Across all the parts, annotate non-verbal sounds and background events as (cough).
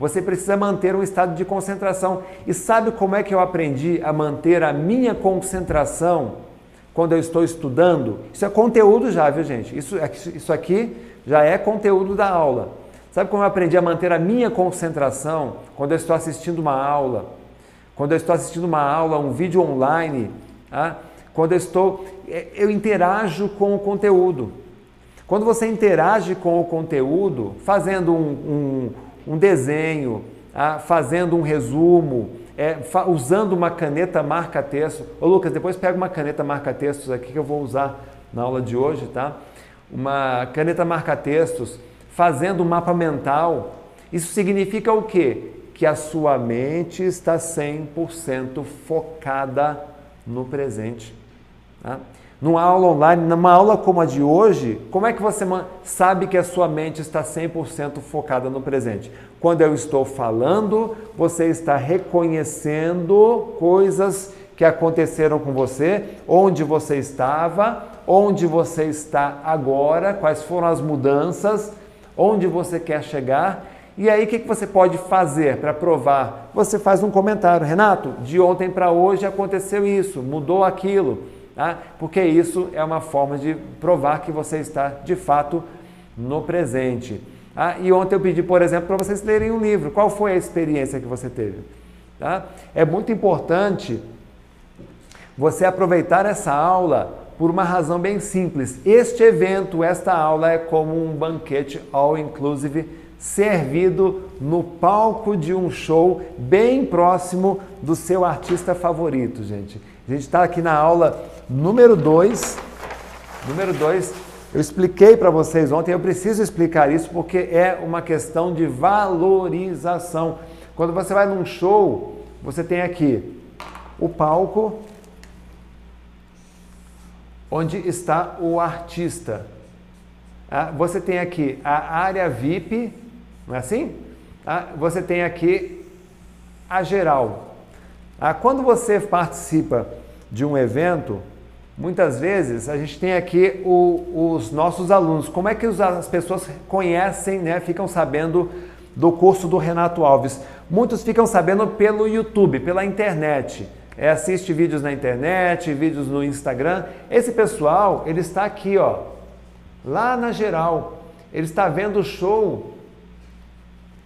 Você precisa manter um estado de concentração. E sabe como é que eu aprendi a manter a minha concentração quando eu estou estudando? Isso é conteúdo já, viu gente? Isso, isso aqui já é conteúdo da aula. Sabe como eu aprendi a manter a minha concentração quando eu estou assistindo uma aula? Quando eu estou assistindo uma aula, um vídeo online, tá? quando eu estou, é, eu interajo com o conteúdo. Quando você interage com o conteúdo, fazendo um, um, um desenho, tá? fazendo um resumo, é, usando uma caneta marca-texto. Ô Lucas, depois pega uma caneta marca-textos aqui que eu vou usar na aula de hoje, tá? Uma caneta marca-textos fazendo um mapa mental, isso significa o quê? Que a sua mente está 100% focada no presente. Tá? Numa aula online, numa aula como a de hoje, como é que você sabe que a sua mente está 100% focada no presente? Quando eu estou falando, você está reconhecendo coisas que aconteceram com você, onde você estava, onde você está agora, quais foram as mudanças, onde você quer chegar. E aí, o que, você pode fazer para provar? Você faz um comentário. Renato, de ontem para hoje aconteceu isso, mudou aquilo. Tá? Porque isso é uma forma de provar que você está de fato no presente. Tá? E ontem eu pedi, por exemplo, para vocês lerem um livro. Qual foi a experiência que você teve? Tá? É muito importante você aproveitar essa aula por uma razão bem simples. Este evento, esta aula é como um banquete all inclusive servido no palco de um show bem próximo do seu artista favorito, gente. A gente está aqui na aula número 2. Número 2, eu expliquei para vocês ontem, eu preciso explicar isso porque é uma questão de valorização. Quando você vai num show, você tem aqui o palco, onde está o artista. Ah, você tem aqui a área VIP, não é assim? Ah, você tem aqui a geral. Ah, quando você participa de um evento, muitas vezes a gente tem aqui o, os nossos alunos. Como é que as pessoas conhecem, né, ficam sabendo do curso do Renato Alves? Muitos ficam sabendo pelo YouTube, pela internet é, assiste vídeos na internet, vídeos no Instagram. Esse pessoal, ele está aqui, ó, lá na geral. Ele está vendo o show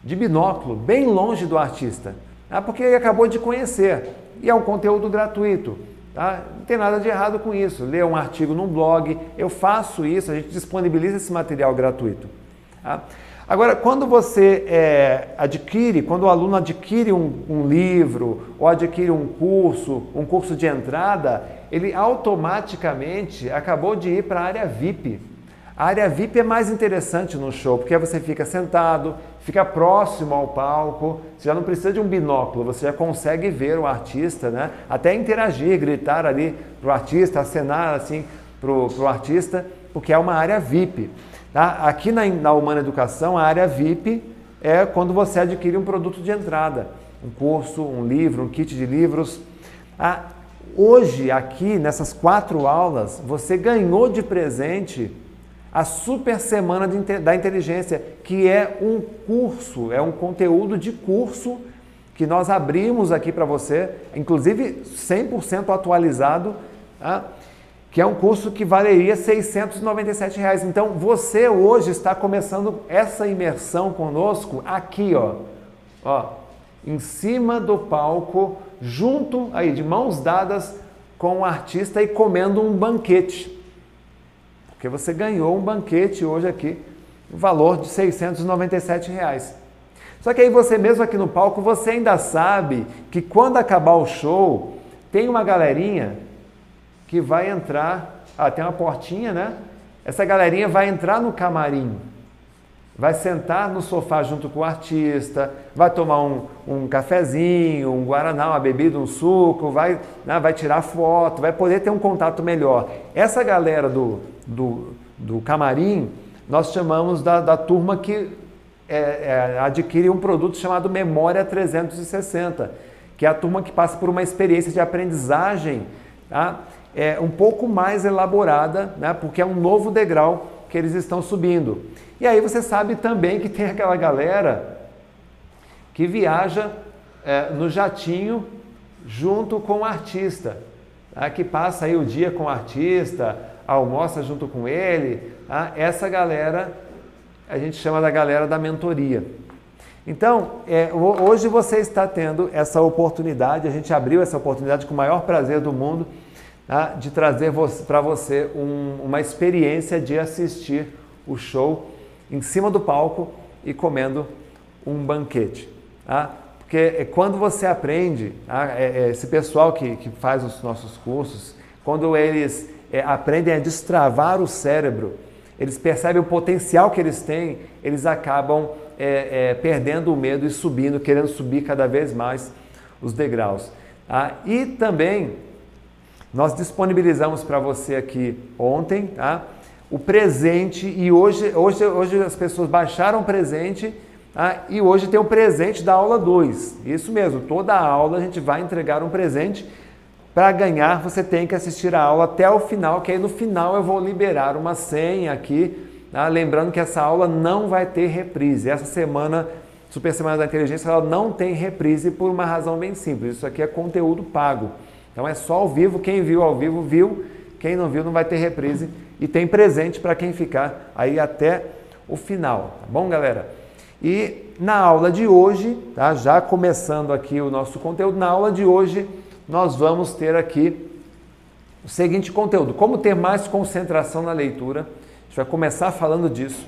de binóculo, bem longe do artista, tá? porque ele acabou de conhecer. E é um conteúdo gratuito. Tá? Não tem nada de errado com isso. Ler um artigo num blog, eu faço isso, a gente disponibiliza esse material gratuito. Tá? Agora, quando você é, adquire, quando o aluno adquire um, um, livro ou adquire um curso, um curso de entrada, ele automaticamente acabou de ir para a área VIP. A área VIP é mais interessante no show, porque você fica sentado, fica próximo ao palco, você já não precisa de um binóculo, você já consegue ver o artista, né? até interagir, gritar ali para o artista, acenar assim para o artista, porque é uma área VIP. Tá? Aqui na, na Humana Educação, a área VIP é quando você adquire um produto de entrada, um curso, um livro, um kit de livros. Ah, hoje, aqui, nessas quatro aulas, você ganhou de presente a Super Semana da Inteligência, que é um curso, é um conteúdo de curso que nós abrimos aqui para você, inclusive 100% atualizado. Tá? que é um curso que valeria 697 reais. Então, você hoje está começando essa imersão conosco aqui, ó, ó, em cima do palco, junto aí de mãos dadas com o artista e comendo um banquete. Porque você ganhou um banquete hoje aqui, no valor de 697 reais. Só que aí você mesmo aqui no palco, você ainda sabe que quando acabar o show, tem uma galerinha que vai entrar, ah, tem uma portinha, né? Essa galerinha vai entrar no camarim, vai sentar no sofá junto com o artista, vai tomar um, um cafezinho, um guaraná, uma bebida, um suco, vai, né, vai tirar foto, vai poder ter um contato melhor. Essa galera do, do, do camarim, nós chamamos da, da turma que é, é, adquire um produto chamado Memória 360, que é a turma que passa por uma experiência de aprendizagem tá? é, um pouco mais elaborada, né? porque é um novo degrau que eles estão subindo. E aí você sabe também que tem aquela galera que viaja é, no jatinho junto com o artista, tá? que passa aí o dia com o artista, almoça junto com ele. Tá? Essa galera a gente chama da galera da mentoria. Então, é, hoje você está tendo essa oportunidade, a gente abriu essa oportunidade com o maior prazer do mundo, tá? de trazer para você um, uma experiência de assistir o show em cima do palco e comendo um banquete. Tá? Porque é quando você aprende, tá? é, é, esse pessoal que, que faz os nossos cursos, quando eles é, aprendem a destravar o cérebro, eles percebem o potencial que eles têm, eles acabam é, é, perdendo o medo e subindo, querendo subir cada vez mais os degraus. Tá? E também nós disponibilizamos para você aqui ontem tá? o presente e hoje, hoje, hoje as pessoas baixaram o presente tá? e hoje tem o presente da aula 2. Isso mesmo, toda aula a gente vai entregar um presente. Para ganhar, você tem que assistir a aula até o final, que aí no final eu vou liberar uma senha aqui Tá? Lembrando que essa aula não vai ter reprise. Essa semana, Super Semana da Inteligência, ela não tem reprise por uma razão bem simples. Isso aqui é conteúdo pago. Então é só ao vivo. Quem viu ao vivo, viu. Quem não viu, não vai ter reprise. E tem presente para quem ficar aí até o final. Tá bom, galera? E na aula de hoje, tá? já começando aqui o nosso conteúdo, na aula de hoje nós vamos ter aqui o seguinte conteúdo: como ter mais concentração na leitura gente vai começar falando disso.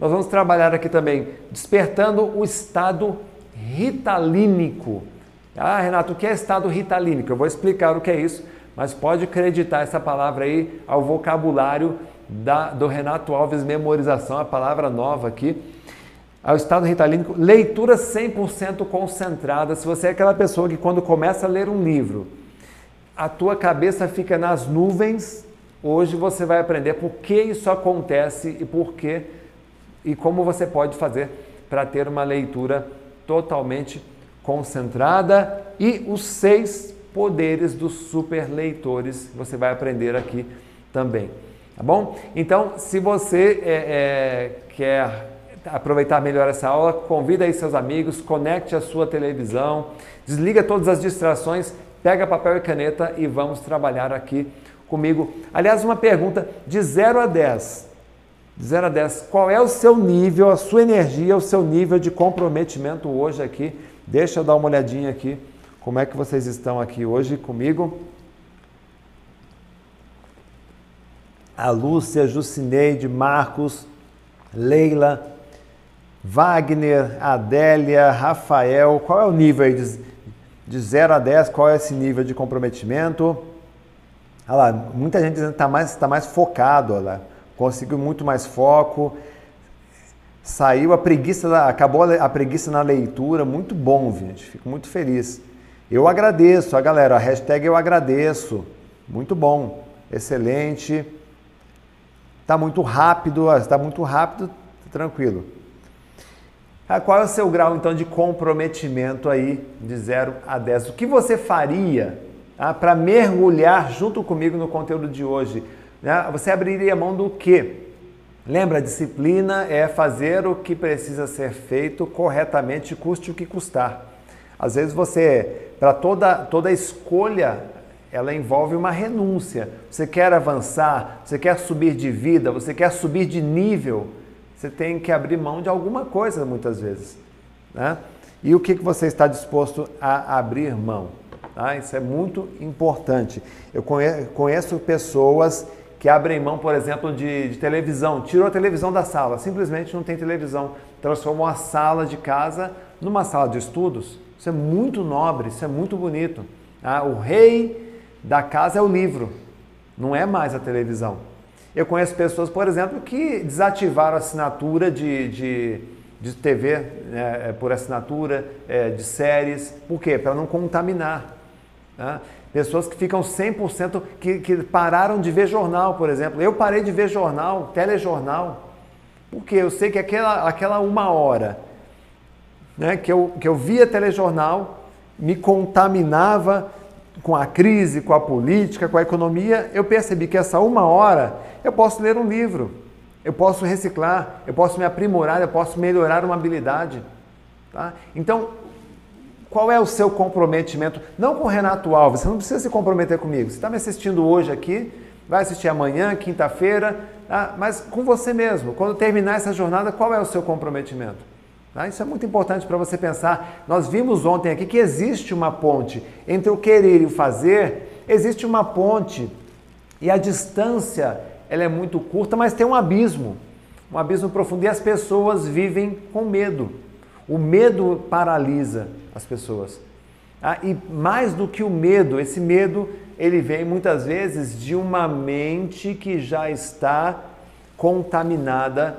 Nós vamos trabalhar aqui também despertando o estado ritalínico. Ah, Renato, o que é estado ritalínico? Eu vou explicar o que é isso, mas pode acreditar essa palavra aí ao vocabulário da, do Renato Alves Memorização, a palavra nova aqui. Ao estado ritalínico, leitura 100% concentrada. Se você é aquela pessoa que quando começa a ler um livro, a tua cabeça fica nas nuvens Hoje você vai aprender por que isso acontece e por que e como você pode fazer para ter uma leitura totalmente concentrada e os seis poderes dos super leitores você vai aprender aqui também, tá bom? Então, se você é, é, quer aproveitar melhor essa aula, convida aí seus amigos, conecte a sua televisão, desliga todas as distrações, pega papel e caneta e vamos trabalhar aqui comigo. Aliás, uma pergunta de 0 a 10. De 0 a 10, qual é o seu nível, a sua energia, o seu nível de comprometimento hoje aqui? Deixa eu dar uma olhadinha aqui. Como é que vocês estão aqui hoje comigo? A Lúcia, Jucineide, Marcos, Leila, Wagner, Adélia, Rafael. Qual é o nível aí de, de 0 a 10? Qual é esse nível de comprometimento? Olha lá, muita gente está mais, tá mais focado, olha lá. conseguiu muito mais foco, saiu a preguiça, acabou a preguiça na leitura, muito bom, gente, fico muito feliz. Eu agradeço, a galera, a hashtag eu agradeço, muito bom, excelente, está muito rápido, está muito rápido, tranquilo. Ah, qual é o seu grau então de comprometimento aí de 0 a 10? O que você faria ah, para mergulhar junto comigo no conteúdo de hoje. Né? Você abriria mão do quê? Lembra, disciplina é fazer o que precisa ser feito corretamente, custe o que custar. Às vezes você, para toda, toda escolha, ela envolve uma renúncia. Você quer avançar, você quer subir de vida, você quer subir de nível, você tem que abrir mão de alguma coisa muitas vezes. Né? E o que, que você está disposto a abrir mão? Tá? Isso é muito importante. Eu conheço pessoas que abrem mão, por exemplo, de, de, televisão, tirou a televisão da sala, simplesmente não tem televisão, transformou a sala de casa numa sala de estudos. Isso é muito nobre, isso é muito bonito. Tá? O rei da casa é o livro, não é mais a televisão. Eu conheço pessoas, por exemplo, que desativaram a assinatura de, de, de TV né, por assinatura, é, de séries. Por quê? Para não contaminar. Tá? Pessoas que ficam 100%, que, que pararam de ver jornal, por exemplo. Eu parei de ver jornal, telejornal, porque eu sei que aquela, aquela uma hora né, que, eu, que eu via telejornal me contaminava com a crise, com a política, com a economia. Eu percebi que essa uma hora eu posso ler um livro, eu posso reciclar, eu posso me aprimorar, eu posso melhorar uma habilidade. Tá? Então, qual é o seu comprometimento? Não com o Renato Alves, você não precisa se comprometer comigo. Você está me assistindo hoje aqui, vai assistir amanhã, quinta-feira, tá? mas com você mesmo. Quando terminar essa jornada, qual é o seu comprometimento? Tá? Isso é muito importante para você pensar. Nós vimos ontem aqui que existe uma ponte entre o querer e o fazer, existe uma ponte e a distância ela é muito curta, mas tem um abismo, um abismo profundo e as pessoas vivem com medo. O medo paralisa as pessoas. Ah, e mais do que o medo, esse medo ele vem muitas vezes de uma mente que já está contaminada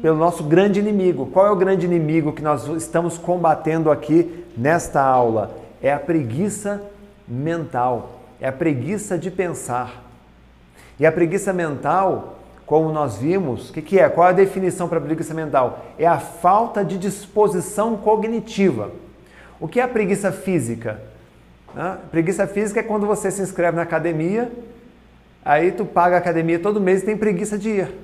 pelo nosso grande inimigo. Qual é o grande inimigo que nós estamos combatendo aqui nesta aula? É a preguiça mental, é a preguiça de pensar. E a preguiça mental, como nós vimos, o que, que é? Qual é a definição para preguiça mental? É a falta de disposição cognitiva. O que é a preguiça física? A preguiça física é quando você se inscreve na academia, aí tu paga a academia todo mês e tem preguiça de ir.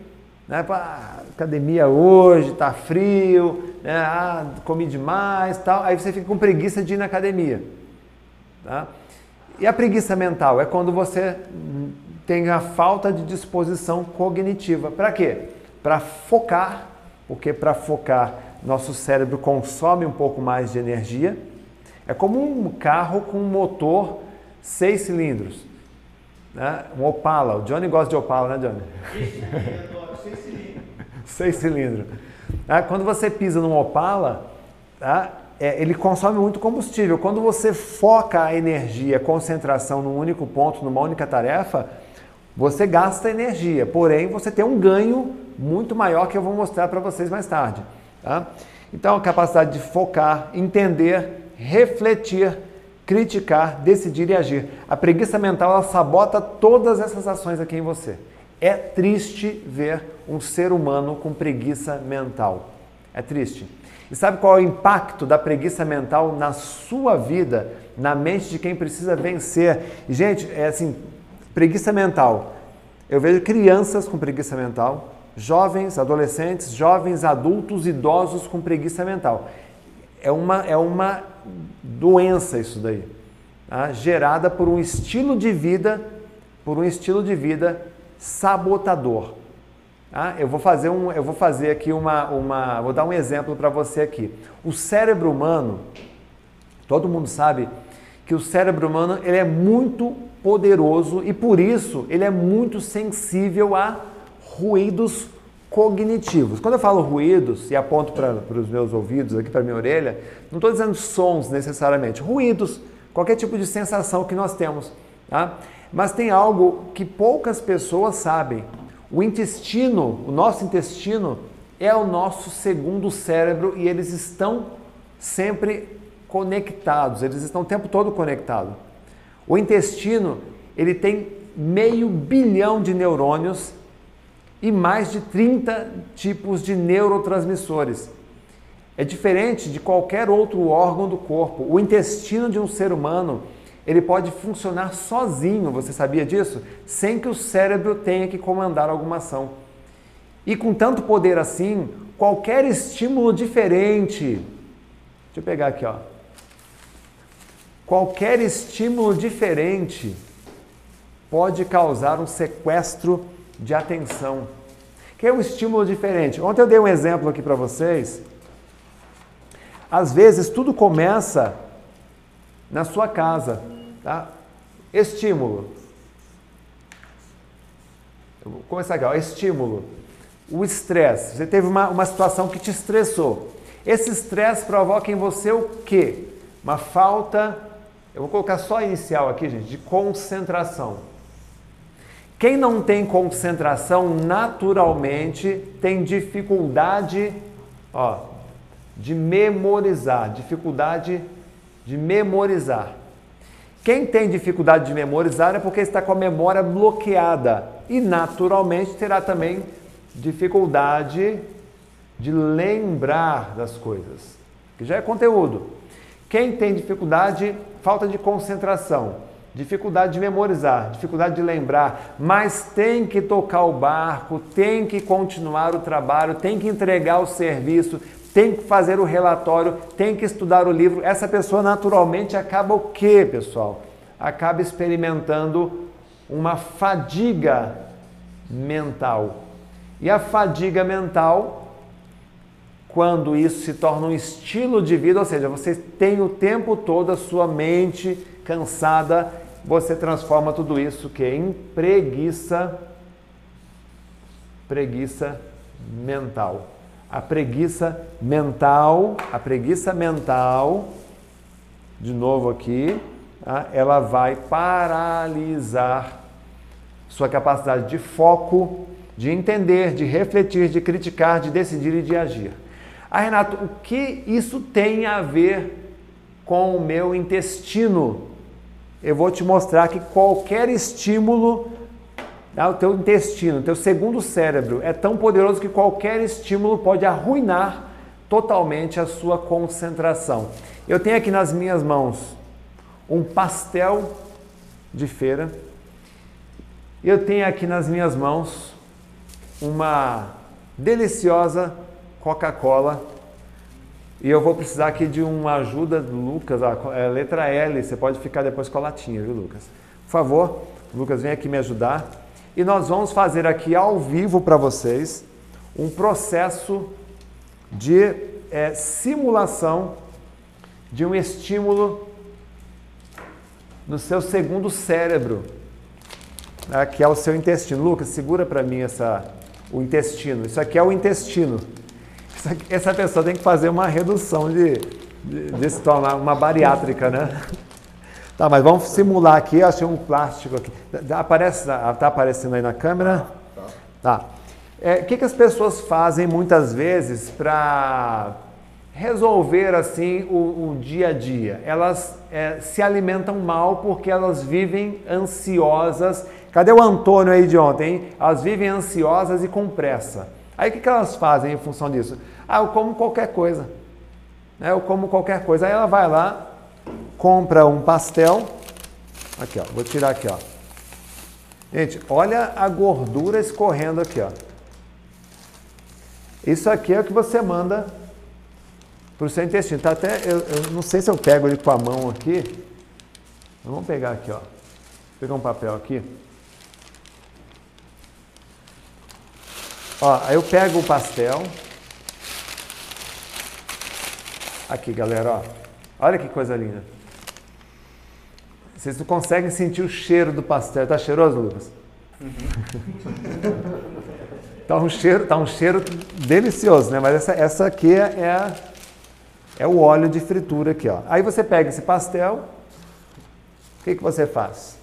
Né? Ah, academia hoje, tá frio, né? ah, comi demais, tal. Aí você fica com preguiça de ir na academia. Tá? E a preguiça mental é quando você tem a falta de disposição cognitiva. Para quê? Para focar, porque para focar nosso cérebro consome um pouco mais de energia. É como um carro com um motor seis cilindros. Né? Um Opala. O Johnny gosta de Opala, né, Johnny? Seis cilindros. (laughs) seis cilindros. Tá? Quando você pisa num Opala, tá? é, ele consome muito combustível. Quando você foca a energia, a concentração num único ponto, numa única tarefa, você gasta energia, porém você tem um ganho muito maior que eu vou mostrar para vocês mais tarde. Tá? Então, a capacidade de focar, entender, refletir, criticar, decidir e agir. A preguiça mental ela sabota todas essas ações aqui em você. É triste ver um ser humano com preguiça mental. É triste. E sabe qual é o impacto da preguiça mental na sua vida, na mente de quem precisa vencer? E, gente, é assim, preguiça mental. Eu vejo crianças com preguiça mental, jovens, adolescentes, jovens, adultos, idosos com preguiça mental. É uma, é uma doença isso daí, tá? gerada por um estilo de vida, por um estilo de vida sabotador. Tá? Eu vou fazer um, eu vou fazer aqui uma, uma, vou dar um exemplo para você aqui. O cérebro humano, todo mundo sabe que o cérebro humano ele é muito poderoso e por isso ele é muito sensível a ruídos cognitivos. Quando eu falo ruídos e aponto para os meus ouvidos, aqui para minha orelha, não estou dizendo sons necessariamente, ruídos, qualquer tipo de sensação que nós temos. Tá? Mas tem algo que poucas pessoas sabem. O intestino, o nosso intestino, é o nosso segundo cérebro e eles estão sempre conectados, eles estão o tempo todo conectados. O intestino, ele tem meio bilhão de neurônios e mais de 30 tipos de neurotransmissores. É diferente de qualquer outro órgão do corpo. O intestino de um ser humano, ele pode funcionar sozinho, você sabia disso? Sem que o cérebro tenha que comandar alguma ação. E com tanto poder assim, qualquer estímulo diferente, deixa eu pegar aqui, ó. Qualquer estímulo diferente pode causar um sequestro de atenção, que é um estímulo diferente. Ontem eu dei um exemplo aqui para vocês. Às vezes tudo começa na sua casa, tá? Estímulo. Eu vou começar aqui, ó. estímulo. O estresse. Você teve uma, uma situação que te estressou. Esse estresse provoca em você o quê? Uma falta eu vou colocar só a inicial aqui, gente, de concentração. Quem não tem concentração naturalmente tem dificuldade, ó, de memorizar, dificuldade de memorizar. Quem tem dificuldade de memorizar é porque está com a memória bloqueada e naturalmente terá também dificuldade de lembrar das coisas, que já é conteúdo. Quem tem dificuldade, falta de concentração, dificuldade de memorizar, dificuldade de lembrar, mas tem que tocar o barco, tem que continuar o trabalho, tem que entregar o serviço, tem que fazer o relatório, tem que estudar o livro. Essa pessoa naturalmente acaba o quê, pessoal? Acaba experimentando uma fadiga mental. E a fadiga mental, quando isso se torna um estilo de vida, ou seja, você tem o tempo todo a sua mente cansada, você transforma tudo isso que em preguiça, preguiça mental. A preguiça mental, a preguiça mental, de novo aqui, tá? ela vai paralisar sua capacidade de foco, de entender, de refletir, de criticar, de decidir e de agir. Ah, Renato, o que isso tem a ver com o meu intestino? Eu vou te mostrar que qualquer estímulo, o teu intestino, o teu segundo cérebro, é tão poderoso que qualquer estímulo pode arruinar totalmente a sua concentração. Eu tenho aqui nas minhas mãos um pastel de feira. Eu tenho aqui nas minhas mãos uma deliciosa Coca-Cola. E eu vou precisar aqui de uma ajuda do Lucas, a é, letra L, você pode ficar depois com a latinha, viu, Lucas? Por favor, Lucas, vem aqui me ajudar. E nós vamos fazer aqui ao vivo para vocês um processo de é, simulação de um estímulo no seu segundo cérebro, né, que é o seu intestino. Lucas, segura para mim essa, o intestino. Isso aqui é o intestino. Aqui, essa pessoa tem que fazer uma redução de, de, de se tornar uma bariátrica, né? Tá, mas vamos simular aqui. Eu achei um plástico aqui. Aparece, tá aparecendo aí na câmera? Tá. É, o que, que as pessoas fazem muitas vezes para resolver assim o, o, dia a dia? Elas é, se alimentam mal porque elas vivem ansiosas Cadê o Antônio aí de ontem? Elas vivem ansiosas e com pressa. Aí o que, elas fazem em função disso? Ah, eu como qualquer coisa. Né? Eu como qualquer coisa. Aí ela vai lá, compra um pastel. Aqui, ó. Vou tirar aqui, ó. Gente, olha a gordura escorrendo aqui, ó. Isso aqui é o que você manda para o seu intestino. Tá até, eu, eu, não sei se eu pego ele com a mão aqui. Vamos pegar aqui, ó. Vou pegar um papel aqui. Ó, aí eu pego o pastel. Aqui, galera, ó. Olha que coisa linda. Vocês não conseguem sentir o cheiro do pastel. Tá cheiroso, Lucas? Uhum. (laughs) tá um cheiro, tá um cheiro delicioso, né? Mas essa, essa aqui é, é, é o óleo de fritura aqui, ó. Aí você pega esse pastel. O que, que você faz?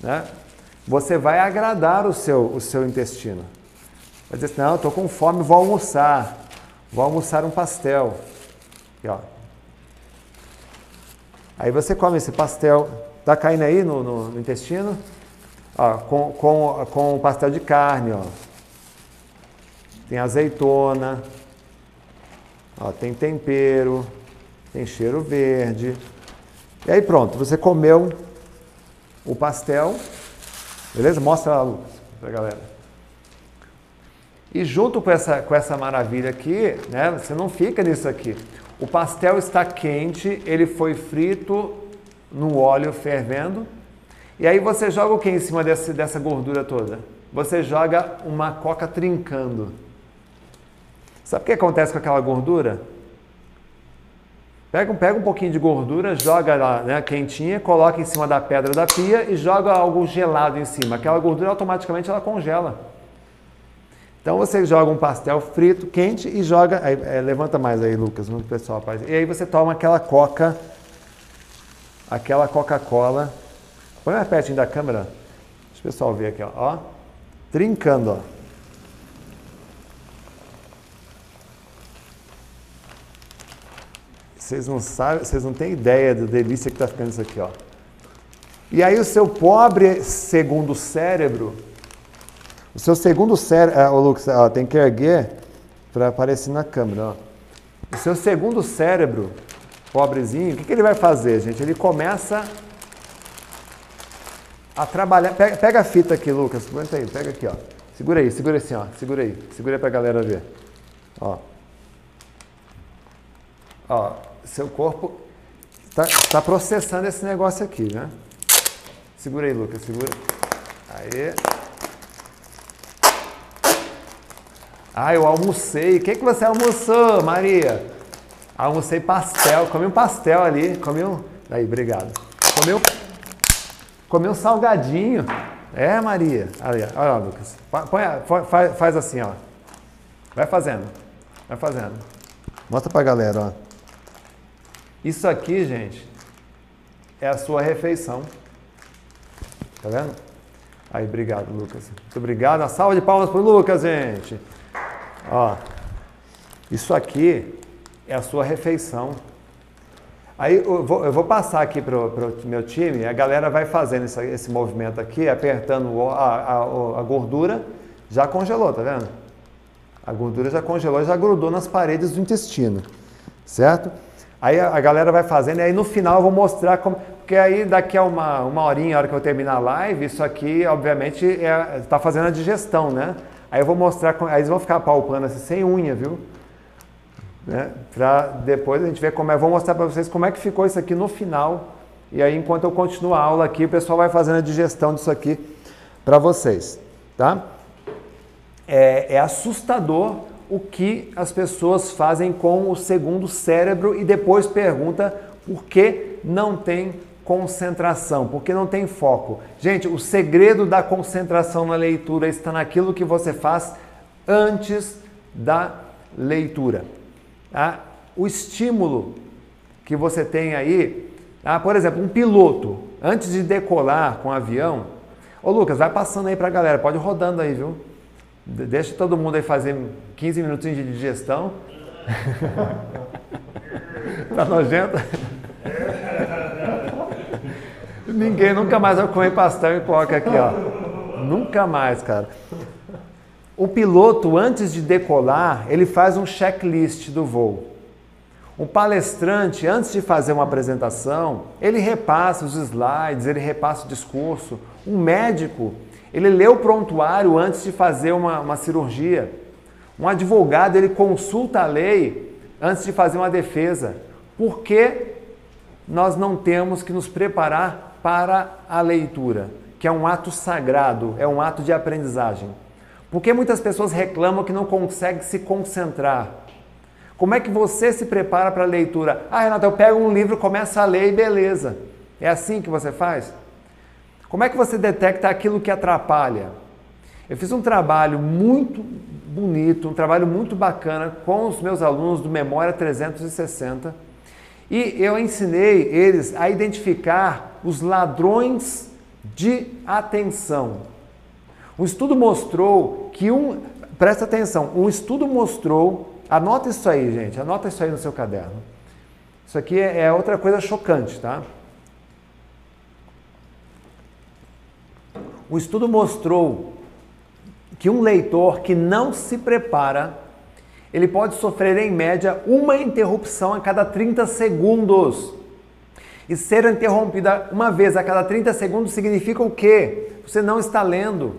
Né? Você vai agradar o seu, o seu intestino. Vai dizer assim, não, estou com fome, vou almoçar. Vou almoçar um pastel. Aqui, ó. Aí você come esse pastel, tá caindo aí no, no, no intestino? Ó, com, com, com o pastel de carne, ó. Tem azeitona, ó, tem tempero, tem cheiro verde. E aí pronto, você comeu o pastel, beleza? Mostra lá, Lucas, pra galera. E junto com essa, com essa maravilha aqui, né, você não fica nisso aqui. O pastel está quente, ele foi frito no óleo fervendo. E aí você joga o que em cima desse, dessa gordura toda? Você joga uma coca trincando. Sabe o que acontece com aquela gordura? Pega, pega um pouquinho de gordura, joga lá né, quentinha, coloca em cima da pedra da pia e joga algo gelado em cima. Aquela gordura automaticamente ela congela. Então você joga um pastel frito, quente e joga. Aí, é, levanta mais aí, Lucas, no pessoal faz. E aí você toma aquela coca, aquela Coca-Cola. Põe mais pertinho da câmera. Deixa o pessoal ver aqui, ó. ó trincando, ó. Vocês não sabem, vocês não têm ideia da delícia que está ficando isso aqui, ó. E aí o seu pobre segundo cérebro o seu segundo cérebro, ah, Lucas, ó, tem que erguer para aparecer na câmera. Ó. O seu segundo cérebro, pobrezinho, o que, que ele vai fazer, gente? Ele começa a trabalhar. Pega, pega a fita aqui, Lucas. Aguenta aí, pega aqui, ó. Segura aí, segura assim, ó. Segura aí, segura aí para a galera ver. Ó. Ó, seu corpo está tá processando esse negócio aqui, né? Segura aí, Lucas, segura. Aí. Ah, eu almocei. O que, que você almoçou, Maria? Almocei pastel. Comi um pastel ali. Comi um. Aí, obrigado. Comi um, comi um salgadinho. É, Maria. Ali, olha Lucas. Põe, faz, faz assim, ó. Vai fazendo. Vai fazendo. Mostra pra galera, ó. Isso aqui, gente, é a sua refeição. Tá vendo? Aí, obrigado, Lucas. Muito obrigado. Uma salva de palmas pro Lucas, gente. Ó, isso aqui é a sua refeição. Aí eu vou, eu vou passar aqui para o meu time, a galera vai fazendo esse, esse movimento aqui, apertando a, a, a, gordura, já congelou, tá vendo? A gordura já congelou, já grudou nas paredes do intestino, certo? Aí a, a galera vai fazendo, e aí no final eu vou mostrar como. Porque aí daqui a uma, uma horinha, a hora que eu terminar a live, isso aqui, obviamente, está é, tá fazendo a digestão, né? Aí eu vou mostrar, aí eles vão ficar palpando assim, sem unha, viu? Né? Para depois a gente ver como é. Vou mostrar para vocês como é que ficou isso aqui no final. E aí, enquanto eu continuo a aula aqui, o pessoal vai fazendo a digestão disso aqui para vocês, tá? É, é assustador o que as pessoas fazem com o segundo cérebro e depois pergunta por que não tem concentração, porque não tem foco. Gente, o segredo da concentração na leitura está naquilo que você faz antes da leitura. Tá? O estímulo que você tem aí, ah, por exemplo, um piloto, antes de decolar com o avião, ô Lucas, vai passando aí para a galera, pode ir rodando aí, viu? Deixa todo mundo aí fazer 15 minutinhos de digestão. (laughs) tá nojento? Ninguém nunca mais vai comer pastel e coca aqui, ó. Nunca mais, cara. O piloto, antes de decolar, ele faz um checklist do voo. O palestrante, antes de fazer uma apresentação, ele repassa os slides, ele repassa o discurso. Um médico, ele lê o prontuário antes de fazer uma, uma cirurgia. Um advogado, ele consulta a lei antes de fazer uma defesa. Por que nós não temos que nos preparar para a leitura, que é um ato sagrado, é um ato de aprendizagem. Porque muitas pessoas reclamam que não conseguem se concentrar. Como é que você se prepara para a leitura? Ah, Renato, eu pego um livro, começo a ler e beleza. É assim que você faz? Como é que você detecta aquilo que atrapalha? Eu fiz um trabalho muito bonito, um trabalho muito bacana com os meus alunos do Memória 360 e eu ensinei eles a identificar os ladrões de atenção. Um estudo mostrou que um. Presta atenção, um estudo mostrou. Anota isso aí, gente, anota isso aí no seu caderno. Isso aqui é, é outra coisa chocante, tá? O estudo mostrou que um leitor que não se prepara ele pode sofrer em média uma interrupção a cada 30 segundos. E ser interrompida uma vez a cada 30 segundos significa o quê? Você não está lendo.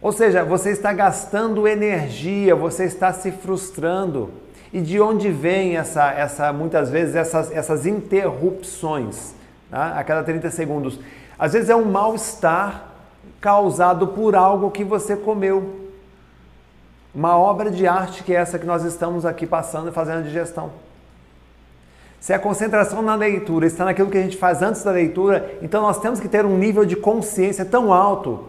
Ou seja, você está gastando energia, você está se frustrando. E de onde vem essa, essa muitas vezes essas, essas interrupções tá? a cada 30 segundos? Às vezes é um mal-estar causado por algo que você comeu. Uma obra de arte que é essa que nós estamos aqui passando e fazendo a digestão. Se a concentração na leitura está naquilo que a gente faz antes da leitura, então nós temos que ter um nível de consciência tão alto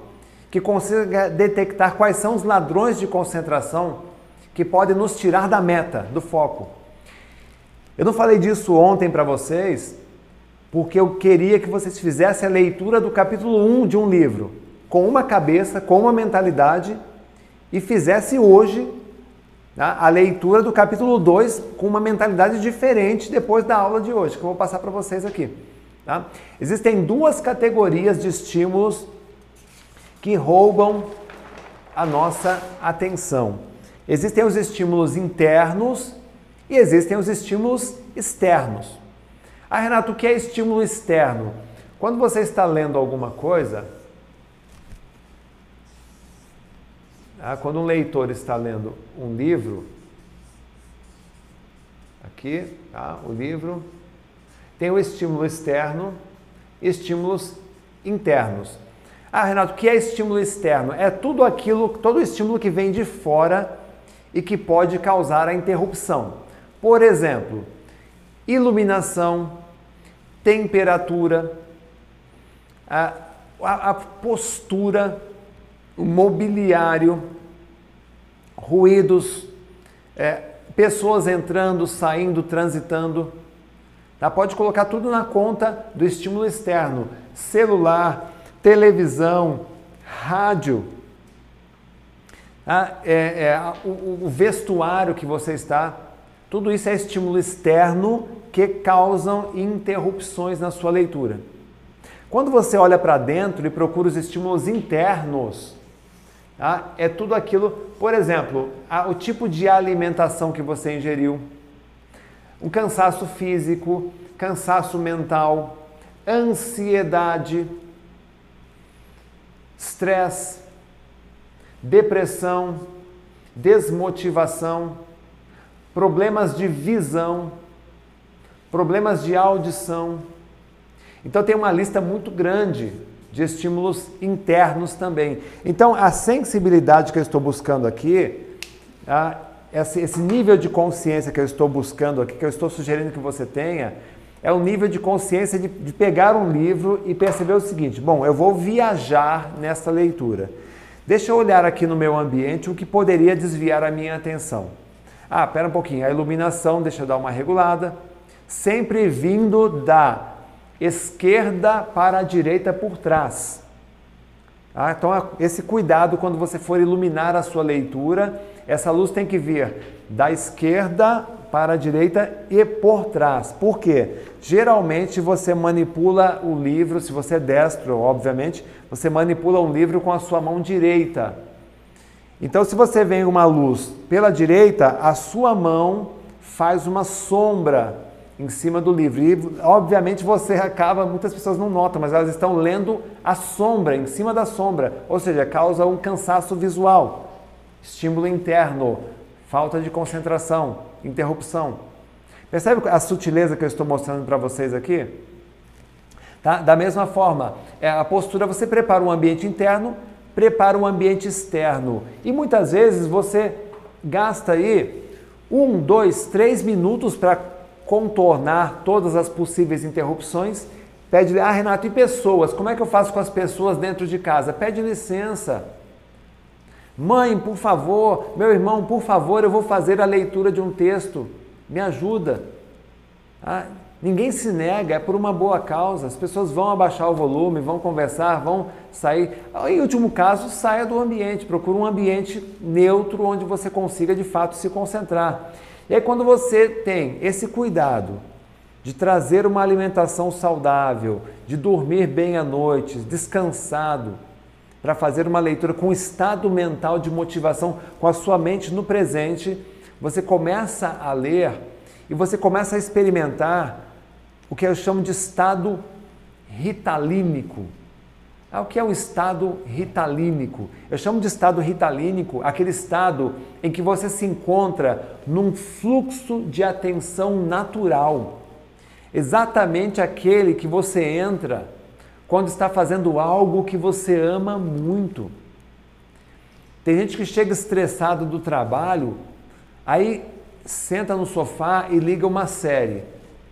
que consiga detectar quais são os ladrões de concentração que podem nos tirar da meta, do foco. Eu não falei disso ontem para vocês porque eu queria que vocês fizessem a leitura do capítulo 1 de um livro, com uma cabeça, com uma mentalidade e fizesse hoje a leitura do capítulo 2 com uma mentalidade diferente depois da aula de hoje, que eu vou passar para vocês aqui. Tá? Existem duas categorias de estímulos que roubam a nossa atenção. Existem os estímulos internos e existem os estímulos externos. Ah, Renato, o que é estímulo externo? Quando você está lendo alguma coisa, Ah, quando um leitor está lendo um livro, aqui, tá? o livro. Tem o estímulo externo, estímulos internos. Ah, Renato, o que é estímulo externo? É tudo aquilo, todo estímulo que vem de fora e que pode causar a interrupção. Por exemplo, iluminação, temperatura, a, a, a postura, mobiliário, ruídos, é, pessoas entrando, saindo, transitando. Tá? Pode colocar tudo na conta do estímulo externo: celular, televisão, rádio, tá? é, é, o, o vestuário que você está. Tudo isso é estímulo externo que causam interrupções na sua leitura. Quando você olha para dentro e procura os estímulos internos, tá? é tudo aquilo, por exemplo, a, o tipo de alimentação que você ingeriu, um cansaço físico, cansaço mental, ansiedade, estresse, depressão, desmotivação, problemas de visão, problemas de audição. Então tem uma lista muito grande de estímulos internos também. Então a sensibilidade que eu estou buscando aqui, tá? esse nível de consciência que eu estou buscando aqui, que eu estou sugerindo que você tenha, é o nível de consciência de, pegar um livro e perceber o seguinte: bom, eu vou viajar nessa leitura. Deixa eu olhar aqui no meu ambiente o que poderia desviar a minha atenção. Ah, espera um pouquinho, a iluminação, deixa eu dar uma regulada. Sempre vindo da esquerda para a direita por trás. Ah, então, esse cuidado quando você for iluminar a sua leitura, essa luz tem que vir da esquerda para a direita e por trás. Por quê? Geralmente você manipula o livro, se você é destro, obviamente, você manipula um livro com a sua mão direita. Então, se você vem uma luz pela direita, a sua mão faz uma sombra em cima do livro. E, obviamente, você acaba, muitas pessoas não notam, mas elas estão lendo a sombra, em cima da sombra, ou seja, causa um cansaço visual, estímulo interno, falta de concentração, interrupção. Percebe a sutileza que eu estou mostrando para vocês aqui? Tá? Da mesma forma, é a postura, você prepara um ambiente interno, prepara um ambiente externo. E muitas vezes você gasta aí um, dois, três minutos para contornar todas as possíveis interrupções. Pede, ah, Renato, e pessoas? Como é que eu faço com as pessoas dentro de casa? Pede licença. Mãe, por favor, meu irmão, por favor, eu vou fazer a leitura de um texto. Me ajuda. Ah, ninguém se nega, é por uma boa causa. As pessoas vão abaixar o volume, vão conversar, vão sair. Em último caso, saia do ambiente. Procure um ambiente neutro onde você consiga de fato se concentrar. E aí, quando você tem esse cuidado de trazer uma alimentação saudável, de dormir bem à noite, descansado, para fazer uma leitura com estado mental de motivação, com a sua mente no presente, você começa a ler e você começa a experimentar o que eu chamo de estado ritalínico. O que é o estado ritalínico? Eu chamo de estado ritalínico aquele estado em que você se encontra num fluxo de atenção natural. Exatamente aquele que você entra quando está fazendo algo que você ama muito. Tem gente que chega estressado do trabalho, aí senta no sofá e liga uma série.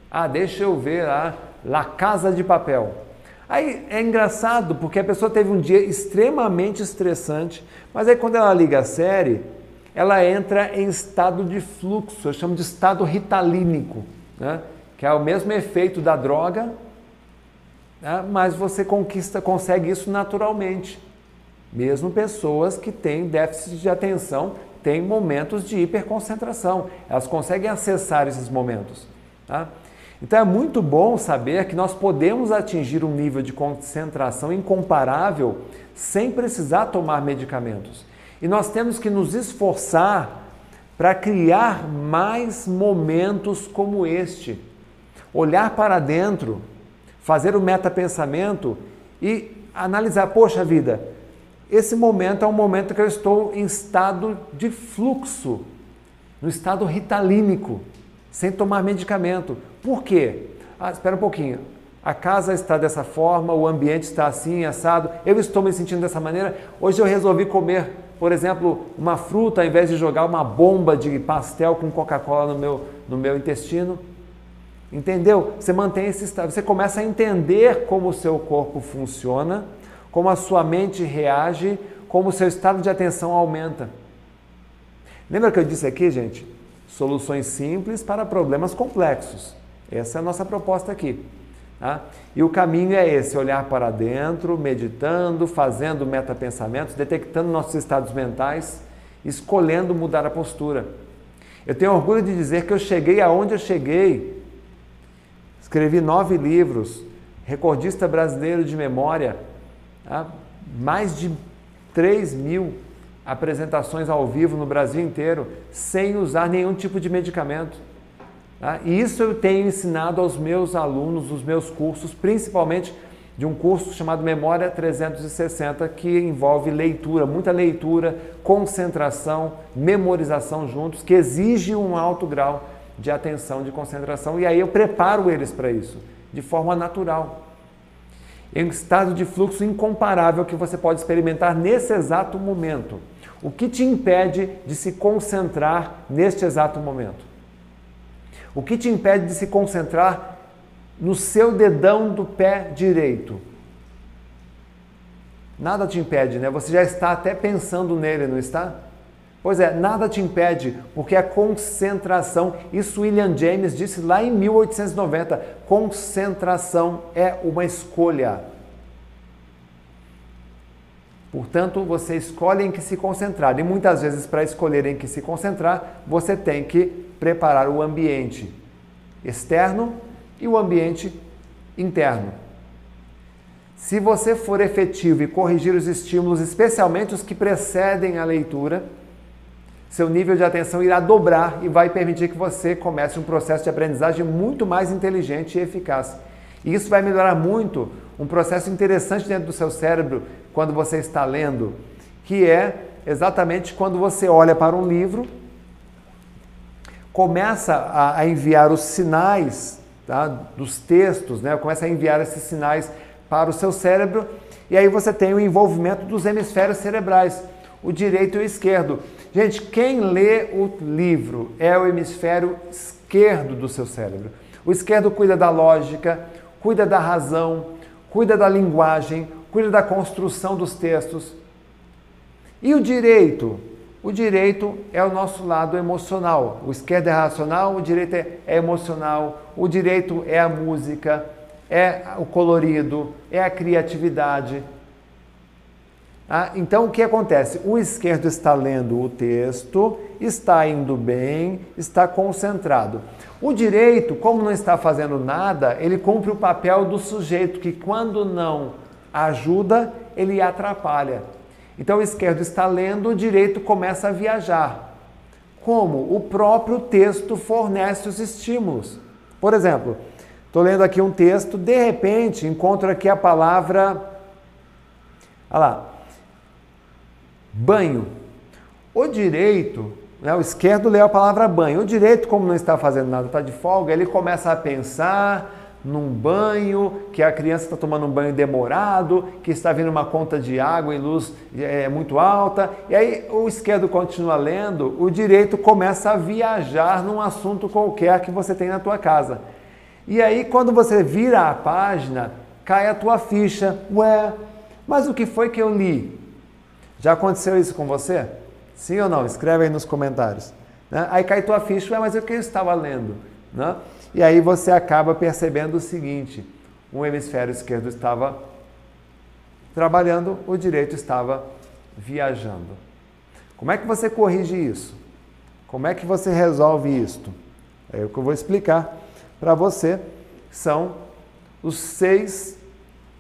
Ah, deixa eu ver lá, La Casa de Papel. Aí é engraçado porque a pessoa teve um dia extremamente estressante, mas aí quando ela liga a série, ela entra em estado de fluxo, eu chamo de estado ritalínico, né? que é o mesmo efeito da droga, né? mas você conquista, consegue isso naturalmente. Mesmo pessoas que têm déficit de atenção têm momentos de hiperconcentração, elas conseguem acessar esses momentos. Tá? Então é muito bom saber que nós podemos atingir um nível de concentração incomparável sem precisar tomar medicamentos. E nós temos que nos esforçar para criar mais momentos como este. Olhar para dentro fazer o metapensamento e analisar, poxa vida, esse momento é um momento que eu estou em estado de fluxo, no estado ritalínico. Sem tomar medicamento. Por quê? Ah, espera um pouquinho. A casa está dessa forma, o ambiente está assim, assado. Eu estou me sentindo dessa maneira. Hoje eu resolvi comer, por exemplo, uma fruta ao invés de jogar uma bomba de pastel com Coca-Cola no meu, no meu intestino. Entendeu? Você mantém esse estado. Você começa a entender como o seu corpo funciona, como a sua mente reage, como o seu estado de atenção aumenta. Lembra que eu disse aqui, gente? Soluções simples para problemas complexos. Essa é a nossa proposta aqui. Tá? E o caminho é esse: olhar para dentro, meditando, fazendo metapensamentos, detectando nossos estados mentais, escolhendo mudar a postura. Eu tenho orgulho de dizer que eu cheguei aonde eu cheguei. Escrevi nove livros, recordista brasileiro de memória, tá? mais de 3 mil apresentações ao vivo no Brasil inteiro, sem usar nenhum tipo de medicamento. Tá? E isso eu tenho ensinado aos meus alunos nos meus cursos, principalmente de um curso chamado Memória 360, que envolve leitura, muita leitura, concentração, memorização juntos, que exige um alto grau de atenção, de concentração. E aí eu preparo eles para isso, de forma natural. Em um estado de fluxo incomparável que você pode experimentar nesse exato momento. O que te impede de se concentrar neste exato momento? O que te impede de se concentrar no seu dedão do pé direito? Nada te impede, né? Você já está até pensando nele, não está? Pois é, nada te impede, porque a concentração, isso William James disse lá em 1890, concentração é uma escolha. Portanto, você escolhe em que se concentrar. E muitas vezes, para escolher em que se concentrar, você tem que preparar o ambiente externo e o ambiente interno. Se você for efetivo e corrigir os estímulos, especialmente os que precedem a leitura, seu nível de atenção irá dobrar e vai permitir que você comece um processo de aprendizagem muito mais inteligente e eficaz. E isso vai melhorar muito um processo interessante dentro do seu cérebro quando você está lendo, que é exatamente quando você olha para um livro começa a, a enviar os sinais tá, dos textos, né? começa a enviar esses sinais para o seu cérebro e aí você tem o envolvimento dos hemisférios cerebrais, o direito e o esquerdo. Gente, quem lê o livro é o hemisfério esquerdo do seu cérebro. O esquerdo cuida da lógica, cuida da razão, cuida da linguagem, cuida da construção dos textos. E o direito o direito é o nosso lado emocional. O esquerdo é racional, o direito é, é emocional. O direito é a música, é o colorido, é a criatividade. Ah, então o que acontece? O esquerdo está lendo o texto, está indo bem, está concentrado. O direito, como não está fazendo nada, ele cumpre o papel do sujeito que, quando não ajuda, ele atrapalha. Então o esquerdo está lendo, o direito começa a viajar. Como? O próprio texto fornece os estímulos. Por exemplo, estou lendo aqui um texto, de repente encontro aqui a palavra. Olha lá. Banho. O direito, né, o esquerdo lê a palavra banho. O direito, como não está fazendo nada, está de folga, ele começa a pensar, num banho, que a criança está tomando um banho demorado, que está vindo uma conta de água e luz é, muito alta. E aí o esquerdo continua lendo, o direito começa a viajar num assunto qualquer que você tem na tua casa. E aí quando você vira a página, cai a tua ficha. Ué, mas o que foi que eu li? Já aconteceu isso com você? Sim ou não? Escreve aí nos comentários. Né? Aí cai tua ficha, mas o que eu estava lendo? Né? E aí você acaba percebendo o seguinte: o hemisfério esquerdo estava trabalhando, o direito estava viajando. Como é que você corrige isso? Como é que você resolve isto? É o que eu vou explicar para você. São os seis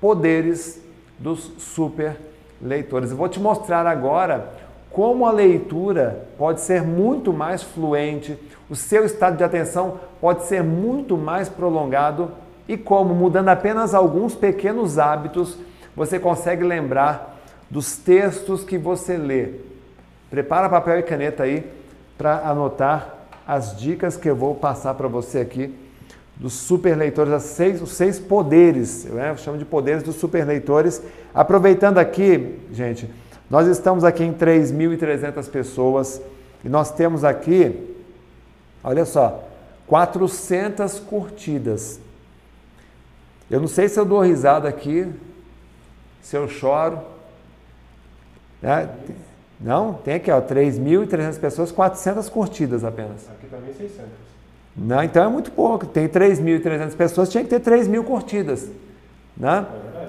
poderes dos super leitores. Eu vou te mostrar agora como a leitura pode ser muito mais fluente, o seu estado de atenção pode ser muito mais prolongado e como, mudando apenas alguns pequenos hábitos, você consegue lembrar dos textos que você lê. Prepara papel e caneta aí para anotar as dicas que eu vou passar para você aqui dos super leitores, as seis, os seis poderes, né? eu chamo de poderes dos super leitores. Aproveitando aqui, gente, nós estamos aqui em 3.300 pessoas e nós temos aqui, olha só, 400 curtidas. Eu não sei se eu dou risada aqui, se eu choro. Né? Não, tem aqui, ó, 3.300 pessoas, 400 curtidas apenas. Aqui também 600. Não, então é muito pouco. Tem 3.300 pessoas, tinha que ter 3.000 curtidas. Né? É.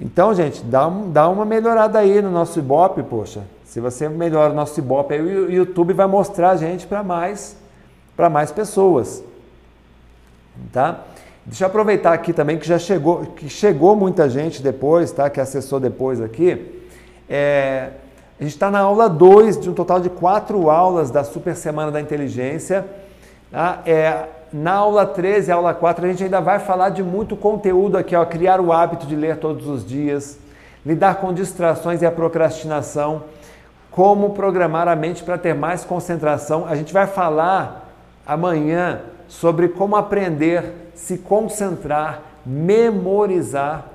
Então, gente, dá, um, dá uma melhorada aí no nosso Ibope, poxa. Se você melhora o nosso Ibope, aí o YouTube vai mostrar a gente para mais, mais pessoas. Tá? Deixa eu aproveitar aqui também que já chegou, que chegou muita gente depois, tá? Que acessou depois aqui. É, a gente está na aula 2 de um total de quatro aulas da Super Semana da Inteligência. Tá? É, na aula 13 e aula 4 a gente ainda vai falar de muito conteúdo aqui, ó, criar o hábito de ler todos os dias, lidar com distrações e a procrastinação, como programar a mente para ter mais concentração. A gente vai falar amanhã sobre como aprender, se concentrar, memorizar,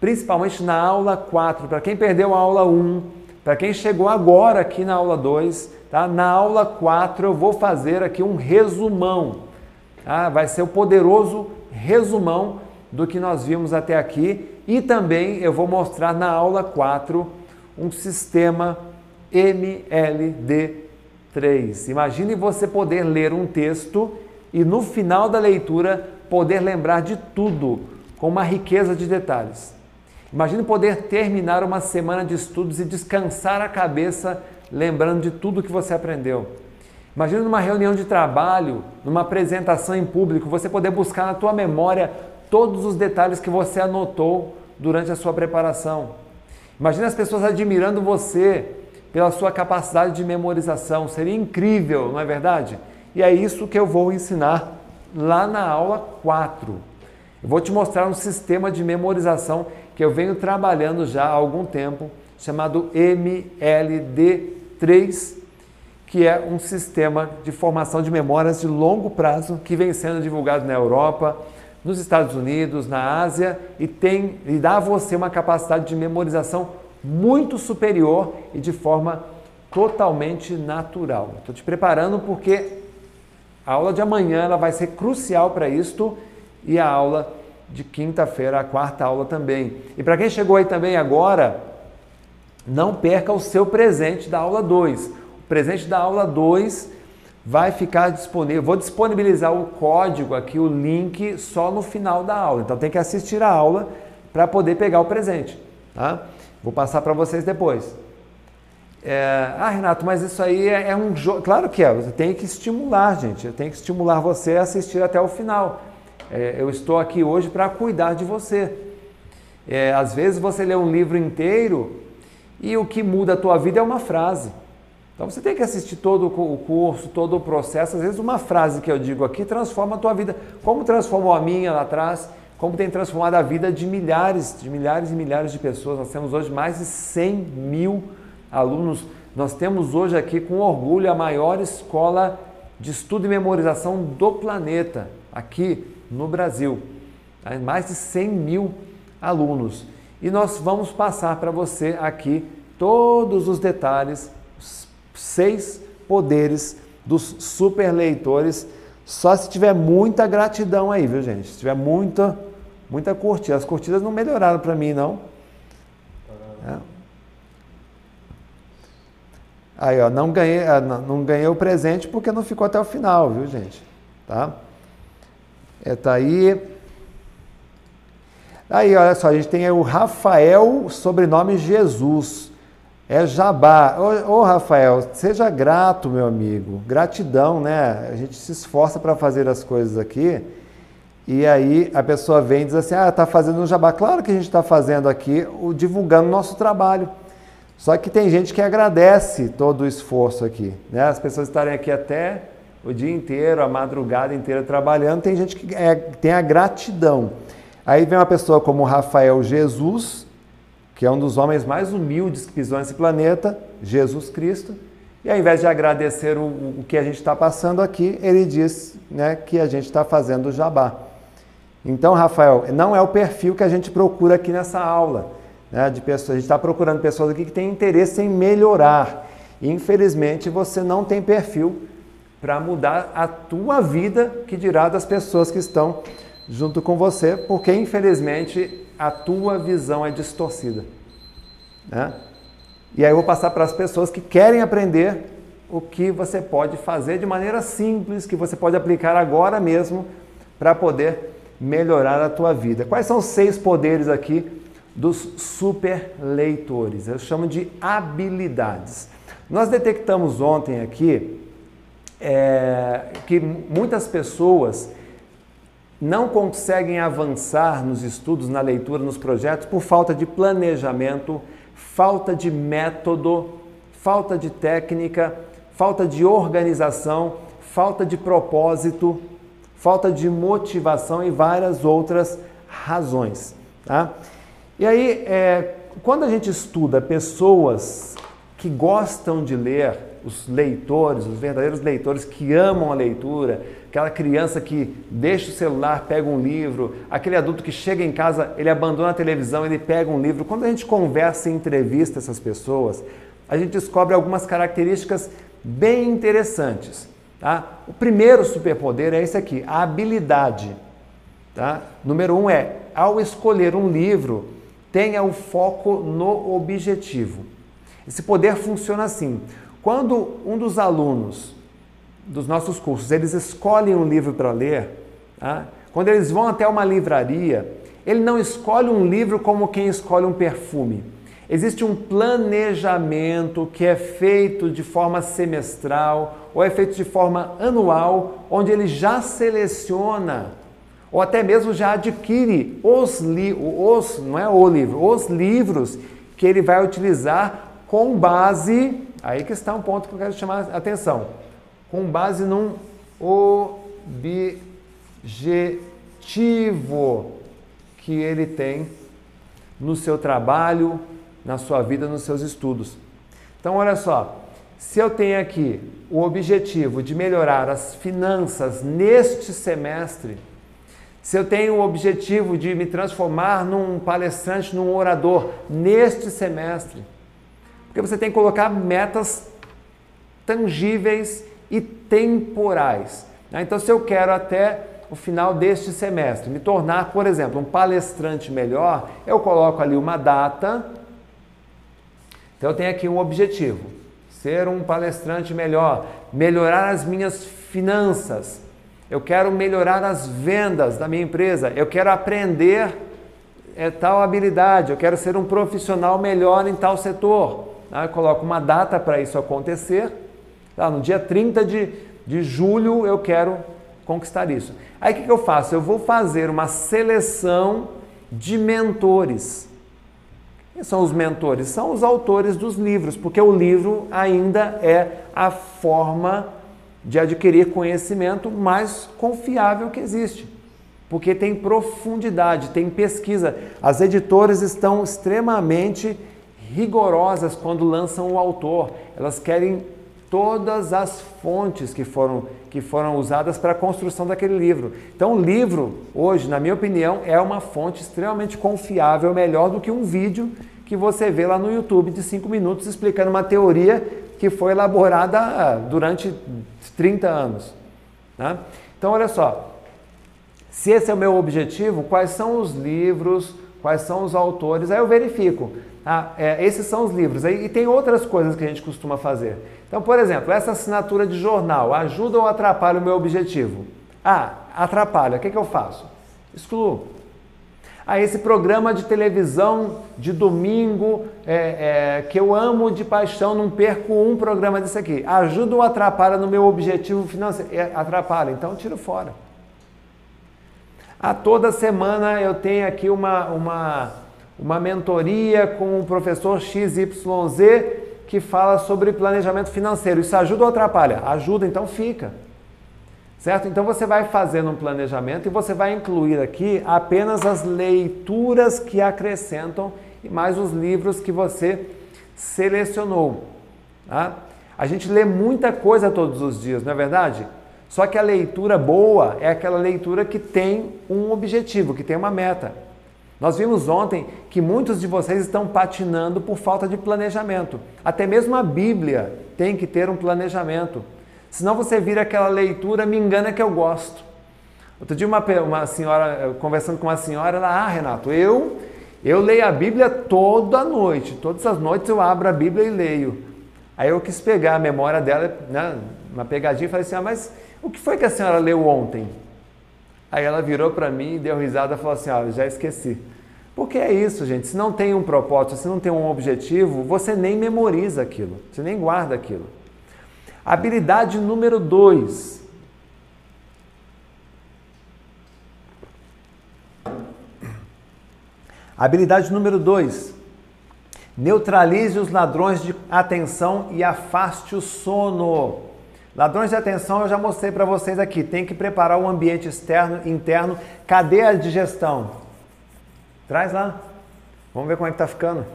principalmente na aula 4. Para quem perdeu a aula 1, para quem chegou agora aqui na aula 2, tá? Na aula 4 eu vou fazer aqui um resumão. Tá? Vai ser o poderoso resumão do que nós vimos até aqui e também eu vou mostrar na aula 4 um sistema MLD3. Imagine você poder ler um texto e no final da leitura poder lembrar de tudo com uma riqueza de detalhes. Imagine poder terminar uma semana de estudos e descansar a cabeça lembrando de tudo que você aprendeu. Imagine numa reunião de trabalho, numa apresentação em público, você poder buscar na tua memória todos os detalhes que você anotou durante a sua preparação. Imagine as pessoas admirando você pela sua capacidade de memorização. Seria incrível, não é verdade? E é isso que eu vou ensinar lá na aula 4. Eu vou te mostrar um sistema de memorização que eu venho trabalhando já há algum tempo, chamado MLD3, que é um sistema de formação de memórias de longo prazo que vem sendo divulgado na Europa, nos Estados Unidos, na Ásia e tem e dá a você uma capacidade de memorização muito superior e de forma totalmente natural. Estou te preparando porque a aula de amanhã ela vai ser crucial para isto e a aula de quinta-feira, a quarta aula também. E para quem chegou aí também agora, não perca o seu presente da aula 2. O presente da aula 2 vai ficar disponível. Vou disponibilizar o código aqui, o link, só no final da aula. Então tem que assistir a aula para poder pegar o presente. Tá? Vou passar para vocês depois. É, ah, Renato, mas isso aí é, é um jogo. Claro que é, você tem que estimular, gente. Eu tenho que estimular você a assistir até o final. É, eu estou aqui hoje para cuidar de você. É, às vezes você lê um livro inteiro e o que muda a tua vida é uma frase. Então você tem que assistir todo o curso, todo o processo. Às vezes uma frase que eu digo aqui transforma a tua vida. Como transformou a minha lá atrás, como tem transformado a vida de milhares, de milhares e milhares de pessoas. Nós temos hoje mais de 100 mil alunos. Nós temos hoje aqui com orgulho a maior escola de estudo e memorização do planeta, aqui no Brasil. Tá? Mais de 100 mil alunos. E nós vamos passar para você aqui todos os detalhes, os seis poderes dos super leitores, só se tiver muita gratidão aí, viu gente? Se tiver muita, muita curtida. As curtidas não melhoraram para mim, não. É. Aí, ó, não ganhei, ah, não ganhei o presente porque não ficou até o final, viu, gente? Tá? É, tá aí. Aí, olha só, a gente tem o Rafael, sobrenome Jesus. É Jabá. Ô, ô, Rafael, seja grato, meu amigo. Gratidão, né? A gente se esforça para fazer as coisas aqui. E aí a pessoa vem e diz assim: ah, está fazendo um jabá. Claro que a gente está fazendo aqui, o, divulgando o nosso trabalho. Só que tem gente que agradece todo o esforço aqui. Né? As pessoas estarem aqui até o dia inteiro, a madrugada inteira trabalhando, tem gente que é, tem a gratidão. Aí vem uma pessoa como Rafael Jesus, que é um dos homens mais humildes que pisou nesse planeta, Jesus Cristo, E ao invés de agradecer o, o que a gente está passando aqui, ele diz né, que a gente está fazendo jabá. Então, Rafael, não é o perfil que a gente procura aqui nessa aula. Né, de pessoas, a gente está procurando pessoas aqui que têm interesse em melhorar. Infelizmente, você não tem perfil para mudar a tua vida, que dirá das pessoas que estão junto com você, porque, infelizmente, a tua visão é distorcida. Né? E aí eu vou passar para as pessoas que querem aprender o que você pode fazer de maneira simples, que você pode aplicar agora mesmo para poder melhorar a tua vida. Quais são os seis poderes aqui dos super leitores? Eu chamo de habilidades. Nós detectamos ontem aqui é, que muitas pessoas não conseguem avançar nos estudos, na leitura, nos projetos por falta de planejamento, falta de método, falta de técnica, falta de organização, falta de propósito, falta de motivação e várias outras razões. Tá? E aí, é, quando a gente estuda pessoas que gostam de ler, os leitores, os verdadeiros leitores que amam a leitura, aquela criança que deixa o celular, pega um livro, aquele adulto que chega em casa, ele abandona a televisão, ele pega um livro. Quando a gente conversa e entrevista essas pessoas, a gente descobre algumas características bem interessantes. Tá? O primeiro superpoder é esse aqui, a habilidade. Tá? Número um é, ao escolher um livro, tenha o foco no objetivo. Esse poder funciona assim. Quando um dos alunos dos nossos cursos, eles escolhem um livro para ler, tá? quando eles vão até uma livraria, ele não escolhe um livro como quem escolhe um perfume. Existe um planejamento que é feito de forma semestral ou é feito de forma anual, onde ele já seleciona ou até mesmo já adquire os livros, não é o livro, os livros que ele vai utilizar com base, aí que está um ponto que eu quero chamar a atenção, com base num objetivo que ele tem no seu trabalho, na sua vida, nos seus estudos. Então, olha só, se eu tenho aqui o objetivo de melhorar as finanças neste semestre, se eu tenho o objetivo de me transformar num palestrante, num orador neste semestre, porque você tem que colocar metas tangíveis e temporais. Né? Então, se eu quero até o final deste semestre me tornar, por exemplo, um palestrante melhor, eu coloco ali uma data. Então, eu tenho aqui um objetivo: ser um palestrante melhor, melhorar as minhas finanças. Eu quero melhorar as vendas da minha empresa. Eu quero aprender é, tal habilidade. Eu quero ser um profissional melhor em tal setor. Tá? Eu coloco uma data para isso acontecer. Tá? No dia 30 de, de julho eu quero conquistar isso. Aí o que, que eu faço? Eu vou fazer uma seleção de mentores. Quem são os mentores? São os autores dos livros, porque o livro ainda é a forma de adquirir conhecimento mais confiável que existe. Porque tem profundidade, tem pesquisa. As editoras estão extremamente rigorosas quando lançam o autor. Elas querem todas as fontes que foram, que foram usadas para a construção daquele livro. Então, o livro, hoje, na minha opinião, é uma fonte extremamente confiável, melhor do que um vídeo que você vê lá no YouTube de 5 minutos explicando uma teoria que foi elaborada ah, durante 30 anos. Né? Então, olha só. Se esse é o meu objetivo, quais são os livros, quais são os autores, aí eu verifico. Ah, é, esses são os livros. E tem outras coisas que a gente costuma fazer. Então, por exemplo, essa assinatura de jornal ajuda ou atrapalha o meu objetivo? Ah, atrapalha. O que, que eu faço? Excluo. Ah, esse programa de televisão de domingo é, é, que eu amo de paixão, não perco um programa desse aqui. Ajuda ou atrapalha no meu objetivo financeiro? É, atrapalha, então tiro fora. A ah, toda semana eu tenho aqui uma, uma uma mentoria com o professor XYZ que fala sobre planejamento financeiro. Isso ajuda ou atrapalha? Ajuda, então fica. Certo? Então você vai fazendo um planejamento e você vai incluir aqui apenas as leituras que acrescentam e mais os livros que você selecionou. Tá? A gente lê muita coisa todos os dias, não é verdade? Só que a leitura boa é aquela leitura que tem um objetivo, que tem uma meta. Nós vimos ontem que muitos de vocês estão patinando por falta de planejamento. Até mesmo a Bíblia tem que ter um planejamento. Senão você vira aquela leitura, me engana que eu gosto. Outro dia uma, uma senhora, conversando com uma senhora, ela, ah Renato, eu, eu leio a Bíblia toda noite. Todas as noites eu abro a Bíblia e leio. Aí eu quis pegar a memória dela, né, uma pegadinha, e falei assim, ah, mas o que foi que a senhora leu ontem? Aí ela virou para mim, deu risada e falou assim, ah, já esqueci. Porque é isso, gente. Se não tem um propósito, se não tem um objetivo, você nem memoriza aquilo, você nem guarda aquilo. Habilidade número dois. Habilidade número dois. Neutralize os ladrões de atenção e afaste o sono. Ladrões de atenção eu já mostrei para vocês aqui. Tem que preparar o ambiente externo, interno, cadeia de gestão. Traz lá. Vamos ver como é que tá ficando.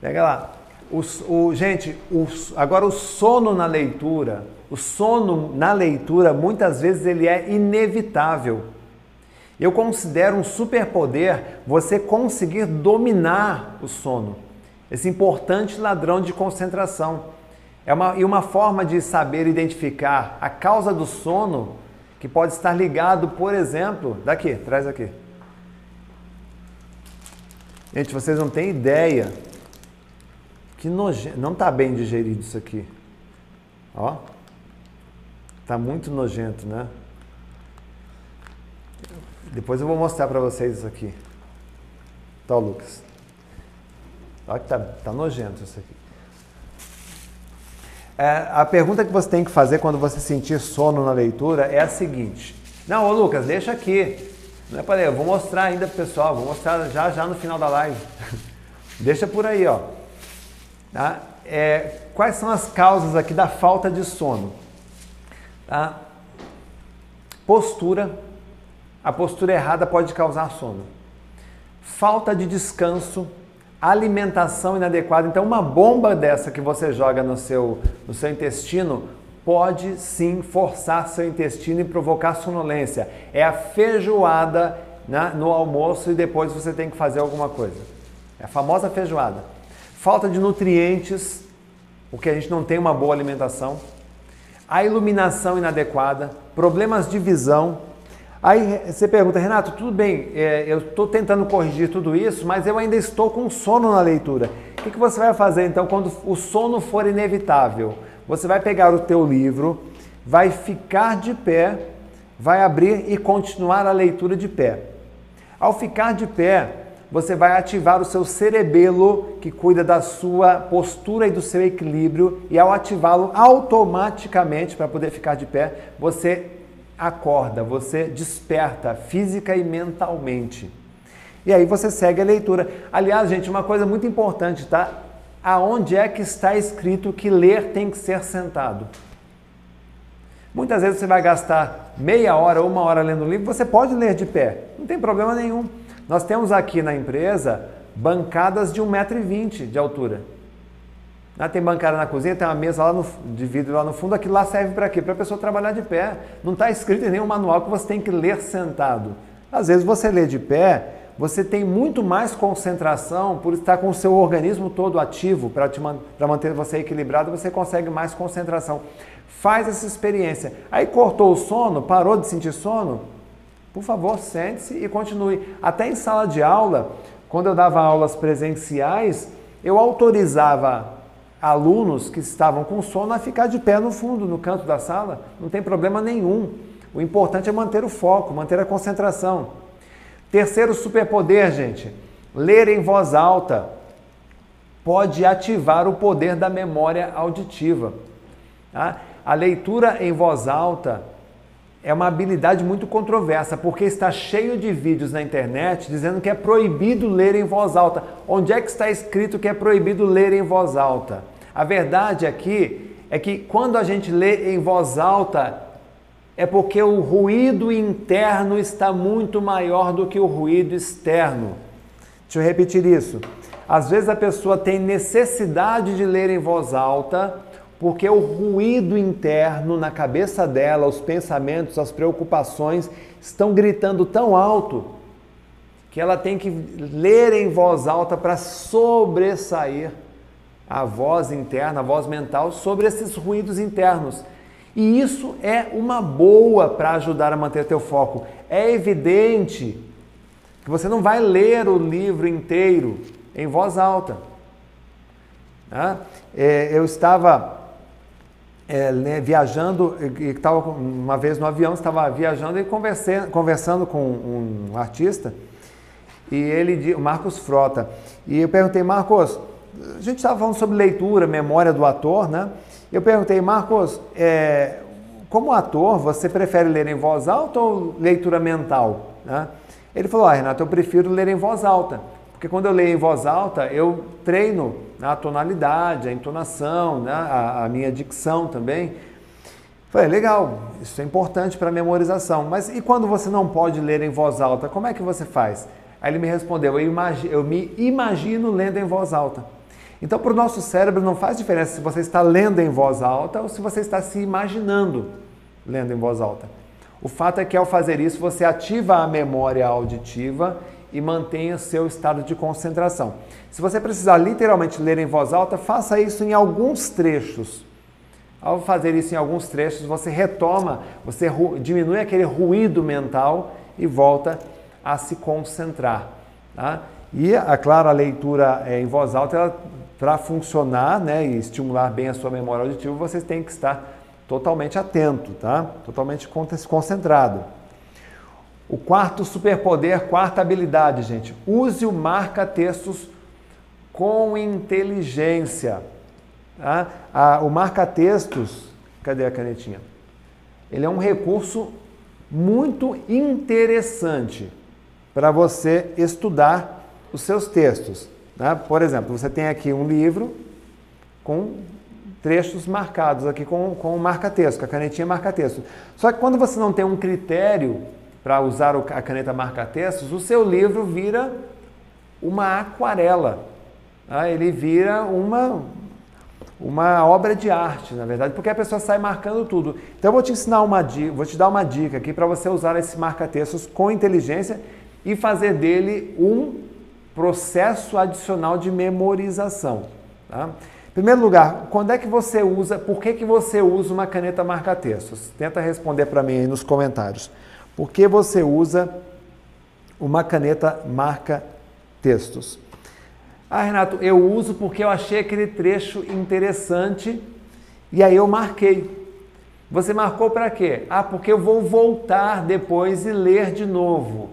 Pega lá. O, o, gente, o, agora o sono na leitura, o sono na leitura muitas vezes ele é inevitável. Eu considero um superpoder você conseguir dominar o sono. Esse importante ladrão de concentração. É uma, e uma forma de saber identificar a causa do sono que pode estar ligado, por exemplo, daqui, traz aqui. Gente, vocês não têm ideia que nojento. Não está bem digerido isso aqui. Ó. Está muito nojento, né? Depois eu vou mostrar para vocês isso aqui. Tá, Lucas? Olha que tá, tá nojento isso aqui. É, a pergunta que você tem que fazer quando você sentir sono na leitura é a seguinte. Não, ô Lucas, deixa aqui. Não é para eu vou mostrar ainda pro pessoal, vou mostrar já já no final da live. (laughs) Deixa por aí, ó. Tá? É, quais são as causas aqui da falta de sono? Tá? Postura. A postura errada pode causar sono. Falta de descanso, alimentação inadequada. Então, uma bomba dessa que você joga no seu, no seu intestino pode sim forçar seu intestino e provocar sonolência. É a feijoada né, no almoço e depois você tem que fazer alguma coisa. É a famosa feijoada. Falta de nutrientes, porque a gente não tem uma boa alimentação. A iluminação inadequada, problemas de visão. Aí você pergunta, Renato, tudo bem, é, eu estou tentando corrigir tudo isso, mas eu ainda estou com sono na leitura. O que, que você vai fazer então quando o sono for inevitável? Você vai pegar o teu livro, vai ficar de pé, vai abrir e continuar a leitura de pé. Ao ficar de pé, você vai ativar o seu cerebelo, que cuida da sua postura e do seu equilíbrio, e ao ativá-lo automaticamente para poder ficar de pé, você acorda, você desperta física e mentalmente. E aí você segue a leitura. Aliás, gente, uma coisa muito importante, tá? aonde é que está escrito que ler tem que ser sentado. Muitas vezes você vai gastar meia hora ou uma hora lendo um livro, você pode ler de pé, não tem problema nenhum. Nós temos aqui na empresa bancadas de 1,20m de altura. Tem bancada na cozinha, tem uma mesa lá no, de vidro lá no fundo, aquilo lá serve para quê? Para a pessoa trabalhar de pé. Não está escrito em nenhum manual que você tem que ler sentado. Às vezes você lê de pé você tem muito mais concentração por estar com o seu organismo todo ativo para man manter você equilibrado, você consegue mais concentração. Faz essa experiência. Aí cortou o sono, parou de sentir sono? Por favor, sente-se e continue. Até em sala de aula, quando eu dava aulas presenciais, eu autorizava alunos que estavam com sono a ficar de pé no fundo, no canto da sala. Não tem problema nenhum. O importante é manter o foco, manter a concentração. Terceiro superpoder, gente, ler em voz alta pode ativar o poder da memória auditiva. Tá? A leitura em voz alta é uma habilidade muito controversa, porque está cheio de vídeos na internet dizendo que é proibido ler em voz alta. Onde é que está escrito que é proibido ler em voz alta? A verdade aqui é que quando a gente lê em voz alta, é porque o ruído interno está muito maior do que o ruído externo. Deixa eu repetir isso. Às vezes a pessoa tem necessidade de ler em voz alta porque o ruído interno na cabeça dela, os pensamentos, as preocupações estão gritando tão alto que ela tem que ler em voz alta para sobressair a voz interna, a voz mental sobre esses ruídos internos. E isso é uma boa para ajudar a manter teu foco. É evidente que você não vai ler o livro inteiro em voz alta. Né? É, eu estava é, né, viajando, estava uma vez no avião, estava viajando e conversando com um artista, e ele, o Marcos Frota, e eu perguntei, Marcos, a gente estava falando sobre leitura, memória do ator, né? Eu perguntei, Marcos, é, como ator, você prefere ler em voz alta ou leitura mental? Né? Ele falou, ah, Renato, eu prefiro ler em voz alta. Porque quando eu leio em voz alta, eu treino a tonalidade, a entonação, né? a, a minha dicção também. Falei, legal, isso é importante para memorização. Mas e quando você não pode ler em voz alta, como é que você faz? Aí ele me respondeu, eu, eu me imagino lendo em voz alta. Então, para o nosso cérebro não faz diferença se você está lendo em voz alta ou se você está se imaginando lendo em voz alta. O fato é que ao fazer isso, você ativa a memória auditiva e mantenha seu estado de concentração. Se você precisar literalmente ler em voz alta, faça isso em alguns trechos. Ao fazer isso em alguns trechos, você retoma, você diminui aquele ruído mental e volta a se concentrar. Tá? E, é claro, a leitura é, em voz alta, para funcionar né, e estimular bem a sua memória auditiva, você tem que estar totalmente atento, tá? totalmente concentrado. O quarto superpoder, quarta habilidade, gente. Use o marca-textos com inteligência. Tá? O marca-textos, cadê a canetinha? Ele é um recurso muito interessante para você estudar os seus textos. Tá? Por exemplo, você tem aqui um livro com trechos marcados aqui com, com marca-texto, com a canetinha marca-texto. Só que quando você não tem um critério para usar a caneta marca-textos, o seu livro vira uma aquarela. Tá? Ele vira uma, uma obra de arte, na verdade, porque a pessoa sai marcando tudo. Então eu vou te ensinar uma dica, vou te dar uma dica aqui para você usar esse marca-textos com inteligência e fazer dele um processo adicional de memorização. Tá? Em primeiro lugar, quando é que você usa, por que, que você usa uma caneta marca-textos? Tenta responder para mim aí nos comentários. Por que você usa uma caneta marca-textos? Ah, Renato, eu uso porque eu achei aquele trecho interessante e aí eu marquei. Você marcou para quê? Ah, porque eu vou voltar depois e ler de novo.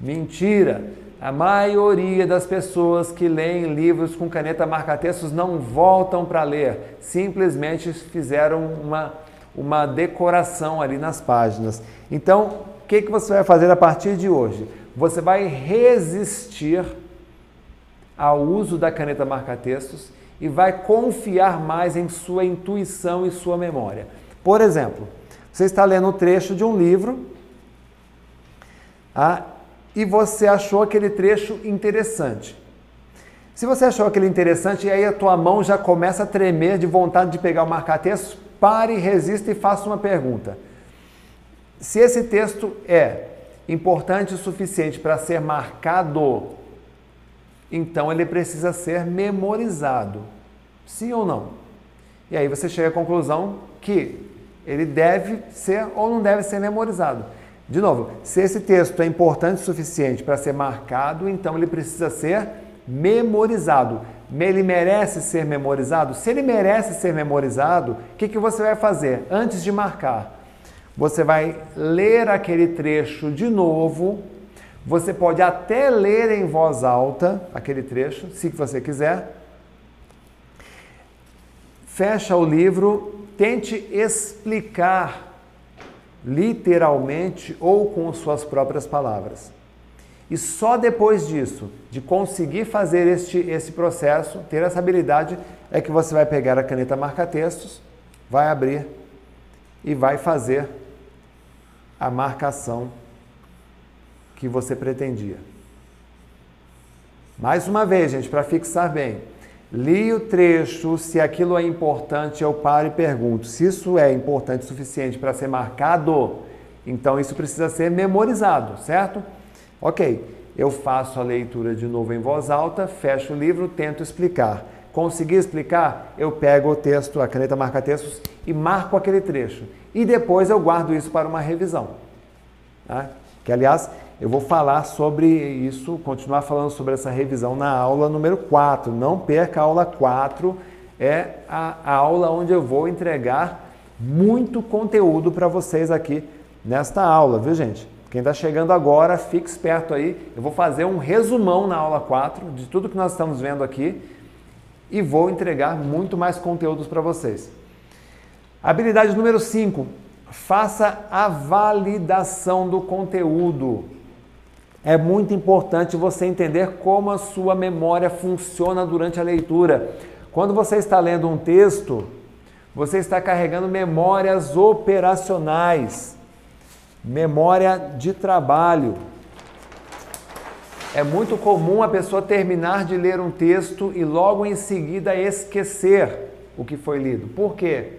Mentira! A maioria das pessoas que leem livros com caneta marca-textos não voltam para ler, simplesmente fizeram uma, uma decoração ali nas páginas. Então, que, que você vai fazer a partir de hoje? Você vai resistir ao uso da caneta marca-textos e vai confiar mais em sua intuição e sua memória. Por exemplo, você está lendo um trecho de um livro, ah, e você achou aquele trecho interessante. Se você achou aquele interessante e aí a tua mão já começa a tremer de vontade de pegar o marca-texto, pare, resista e faça uma pergunta. Se esse texto é importante o suficiente para ser marcado, então ele precisa ser memorizado. Sim ou não? E aí você chega à conclusão que ele deve ser ou não deve ser memorizado. De novo, se esse texto é importante o suficiente para ser marcado, então ele precisa ser memorizado. Ele merece ser memorizado? Se ele merece ser memorizado, o que, que você vai fazer antes de marcar? Você vai ler aquele trecho de novo. Você pode até ler em voz alta aquele trecho, se você quiser. Fecha o livro, tente explicar literalmente ou com suas próprias palavras. E só depois disso, de conseguir fazer este, esse processo, ter essa habilidade, é que você vai pegar a caneta marca-textos, vai abrir e vai fazer a marcação que você pretendia. Mais uma vez, gente, para fixar bem. Li o trecho, se aquilo é importante, eu paro e pergunto. Se isso é importante o suficiente para ser marcado, então isso precisa ser memorizado, certo? Ok, eu faço a leitura de novo em voz alta, fecho o livro, tento explicar. Consegui explicar? Eu pego o texto, a caneta marca-textos e marco aquele trecho. E depois eu guardo isso para uma revisão. Tá? Que, aliás, eu vou falar sobre isso, continuar falando sobre essa revisão na aula número 4. Não perca a aula 4, é a, a aula onde eu vou entregar muito conteúdo para vocês aqui nesta aula, viu gente? Quem está chegando agora, fique esperto aí. Eu vou fazer um resumão na aula 4 de tudo que nós estamos vendo aqui e vou entregar muito mais conteúdos para vocês. Habilidade número 5. Faça a validação do conteúdo. É muito importante você entender como a sua memória funciona durante a leitura. Quando você está lendo um texto, você está carregando memórias operacionais, memória de trabalho. É muito comum a pessoa terminar de ler um texto e logo em seguida esquecer o que foi lido. Por quê?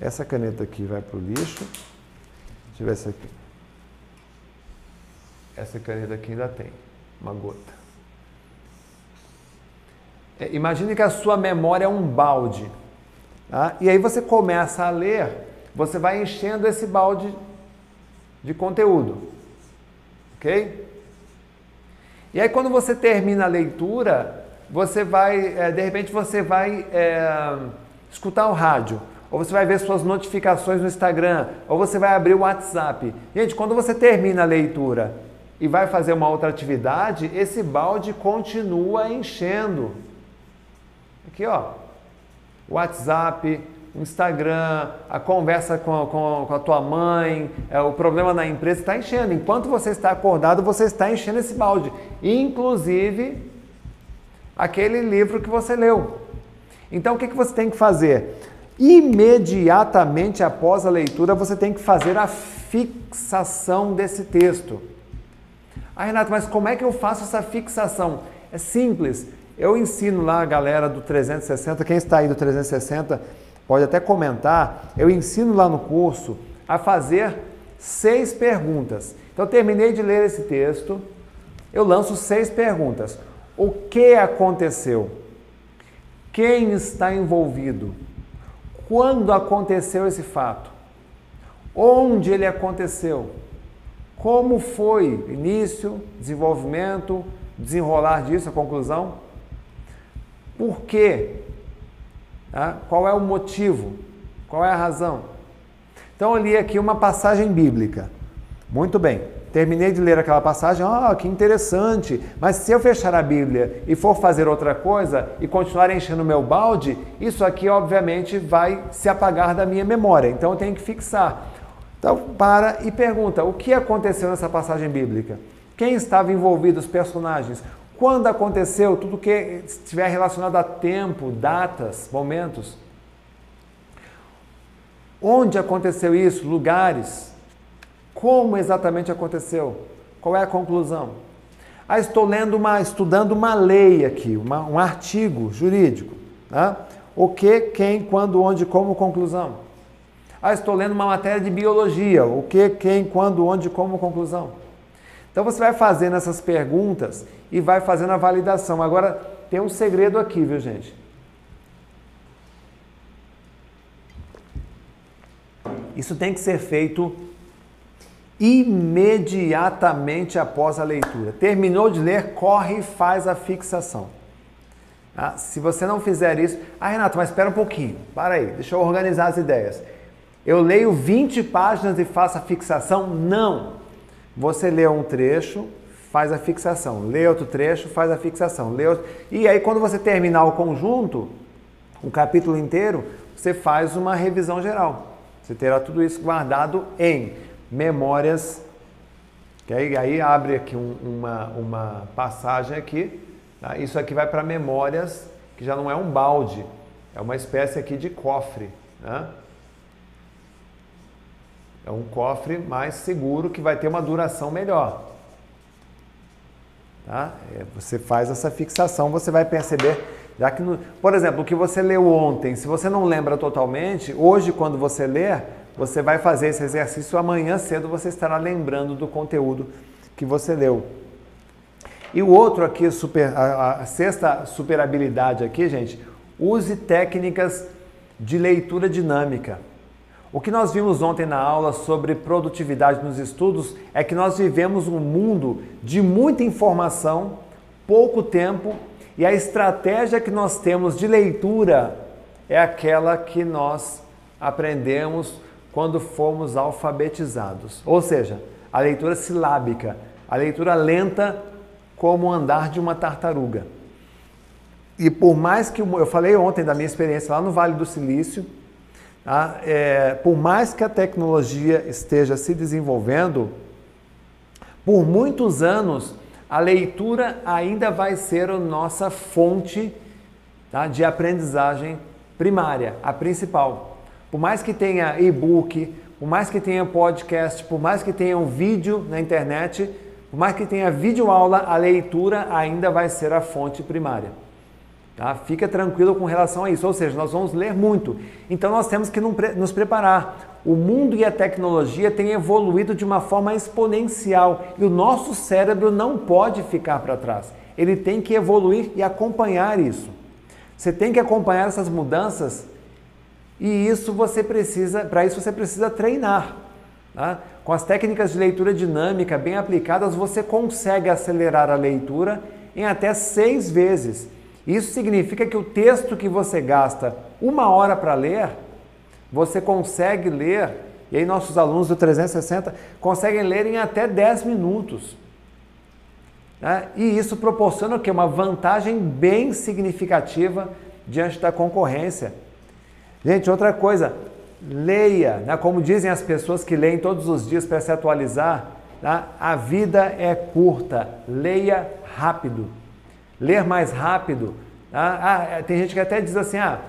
Essa caneta aqui vai para o lixo. Deixa eu ver essa aqui. Essa caneta aqui ainda tem uma gota. É, imagine que a sua memória é um balde. Tá? E aí você começa a ler, você vai enchendo esse balde de conteúdo. Ok? E aí quando você termina a leitura, você vai, é, de repente você vai é, escutar o rádio ou você vai ver suas notificações no Instagram, ou você vai abrir o WhatsApp. Gente, quando você termina a leitura e vai fazer uma outra atividade, esse balde continua enchendo. Aqui, ó. WhatsApp, Instagram, a conversa com, com, com a tua mãe, é, o problema na empresa está enchendo. Enquanto você está acordado, você está enchendo esse balde. Inclusive aquele livro que você leu. Então o que, que você tem que fazer? imediatamente após a leitura, você tem que fazer a fixação desse texto. Ah, Renato, mas como é que eu faço essa fixação? É simples. Eu ensino lá a galera do 360, quem está aí do 360 pode até comentar. Eu ensino lá no curso a fazer seis perguntas. Então, terminei de ler esse texto, eu lanço seis perguntas. O que aconteceu? Quem está envolvido? Quando aconteceu esse fato? Onde ele aconteceu? Como foi início, desenvolvimento, desenrolar disso, a conclusão? Por quê? Tá? Qual é o motivo? Qual é a razão? Então eu li aqui uma passagem bíblica. Muito bem. Terminei de ler aquela passagem, ah, que interessante. Mas se eu fechar a Bíblia e for fazer outra coisa e continuar enchendo o meu balde, isso aqui obviamente vai se apagar da minha memória. Então eu tenho que fixar. Então para e pergunta: o que aconteceu nessa passagem bíblica? Quem estava envolvido, os personagens? Quando aconteceu? Tudo que estiver relacionado a tempo, datas, momentos. Onde aconteceu isso? Lugares. Como exatamente aconteceu? Qual é a conclusão? Ah, estou lendo uma, estudando uma lei aqui, uma, um artigo jurídico. Né? O que, quem, quando, onde, como, conclusão. Ah, estou lendo uma matéria de biologia. O que, quem, quando, onde, como, conclusão. Então você vai fazendo essas perguntas e vai fazendo a validação. Agora tem um segredo aqui, viu gente? Isso tem que ser feito imediatamente após a leitura. Terminou de ler, corre e faz a fixação. Ah, se você não fizer isso, ah Renato, mas espera um pouquinho, para aí, deixa eu organizar as ideias. Eu leio 20 páginas e faço a fixação? Não. Você lê um trecho, faz a fixação, lê outro trecho, faz a fixação, lê outro... e aí quando você terminar o conjunto, o capítulo inteiro, você faz uma revisão geral. Você terá tudo isso guardado em memórias, que aí, aí abre aqui um, uma, uma passagem aqui, tá? isso aqui vai para memórias, que já não é um balde, é uma espécie aqui de cofre, né? É um cofre mais seguro que vai ter uma duração melhor. Tá? É, você faz essa fixação, você vai perceber, já que, no, por exemplo, o que você leu ontem, se você não lembra totalmente, hoje quando você ler, você vai fazer esse exercício, amanhã cedo você estará lembrando do conteúdo que você leu. E o outro aqui, super, a, a sexta super habilidade aqui, gente, use técnicas de leitura dinâmica. O que nós vimos ontem na aula sobre produtividade nos estudos é que nós vivemos um mundo de muita informação, pouco tempo, e a estratégia que nós temos de leitura é aquela que nós aprendemos quando fomos alfabetizados. Ou seja, a leitura silábica, a leitura lenta como andar de uma tartaruga. E por mais que eu falei ontem da minha experiência lá no Vale do Silício, Tá? É, por mais que a tecnologia esteja se desenvolvendo, por muitos anos a leitura ainda vai ser a nossa fonte tá, de aprendizagem primária, a principal. Por mais que tenha e-book, por mais que tenha podcast, por mais que tenha um vídeo na internet, por mais que tenha vídeo aula, a leitura ainda vai ser a fonte primária. Tá? Fica tranquilo com relação a isso, ou seja, nós vamos ler muito. Então nós temos que nos preparar. O mundo e a tecnologia têm evoluído de uma forma exponencial e o nosso cérebro não pode ficar para trás. Ele tem que evoluir e acompanhar isso. Você tem que acompanhar essas mudanças e isso você precisa, para isso você precisa treinar. Tá? Com as técnicas de leitura dinâmica bem aplicadas, você consegue acelerar a leitura em até seis vezes. Isso significa que o texto que você gasta uma hora para ler, você consegue ler, e aí nossos alunos do 360 conseguem ler em até 10 minutos. Né? E isso proporciona o quê? Uma vantagem bem significativa diante da concorrência. Gente, outra coisa, leia, né? como dizem as pessoas que leem todos os dias para se atualizar, né? a vida é curta, leia rápido ler mais rápido. Ah, ah, é, tem gente que até diz assim, ah,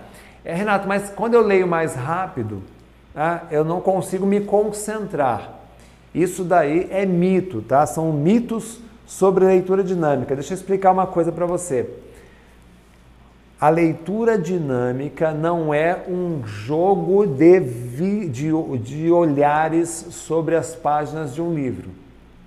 é, Renato, mas quando eu leio mais rápido, ah, eu não consigo me concentrar. Isso daí é mito, tá? São mitos sobre leitura dinâmica. Deixa eu explicar uma coisa para você. A leitura dinâmica não é um jogo de, vi, de, de olhares sobre as páginas de um livro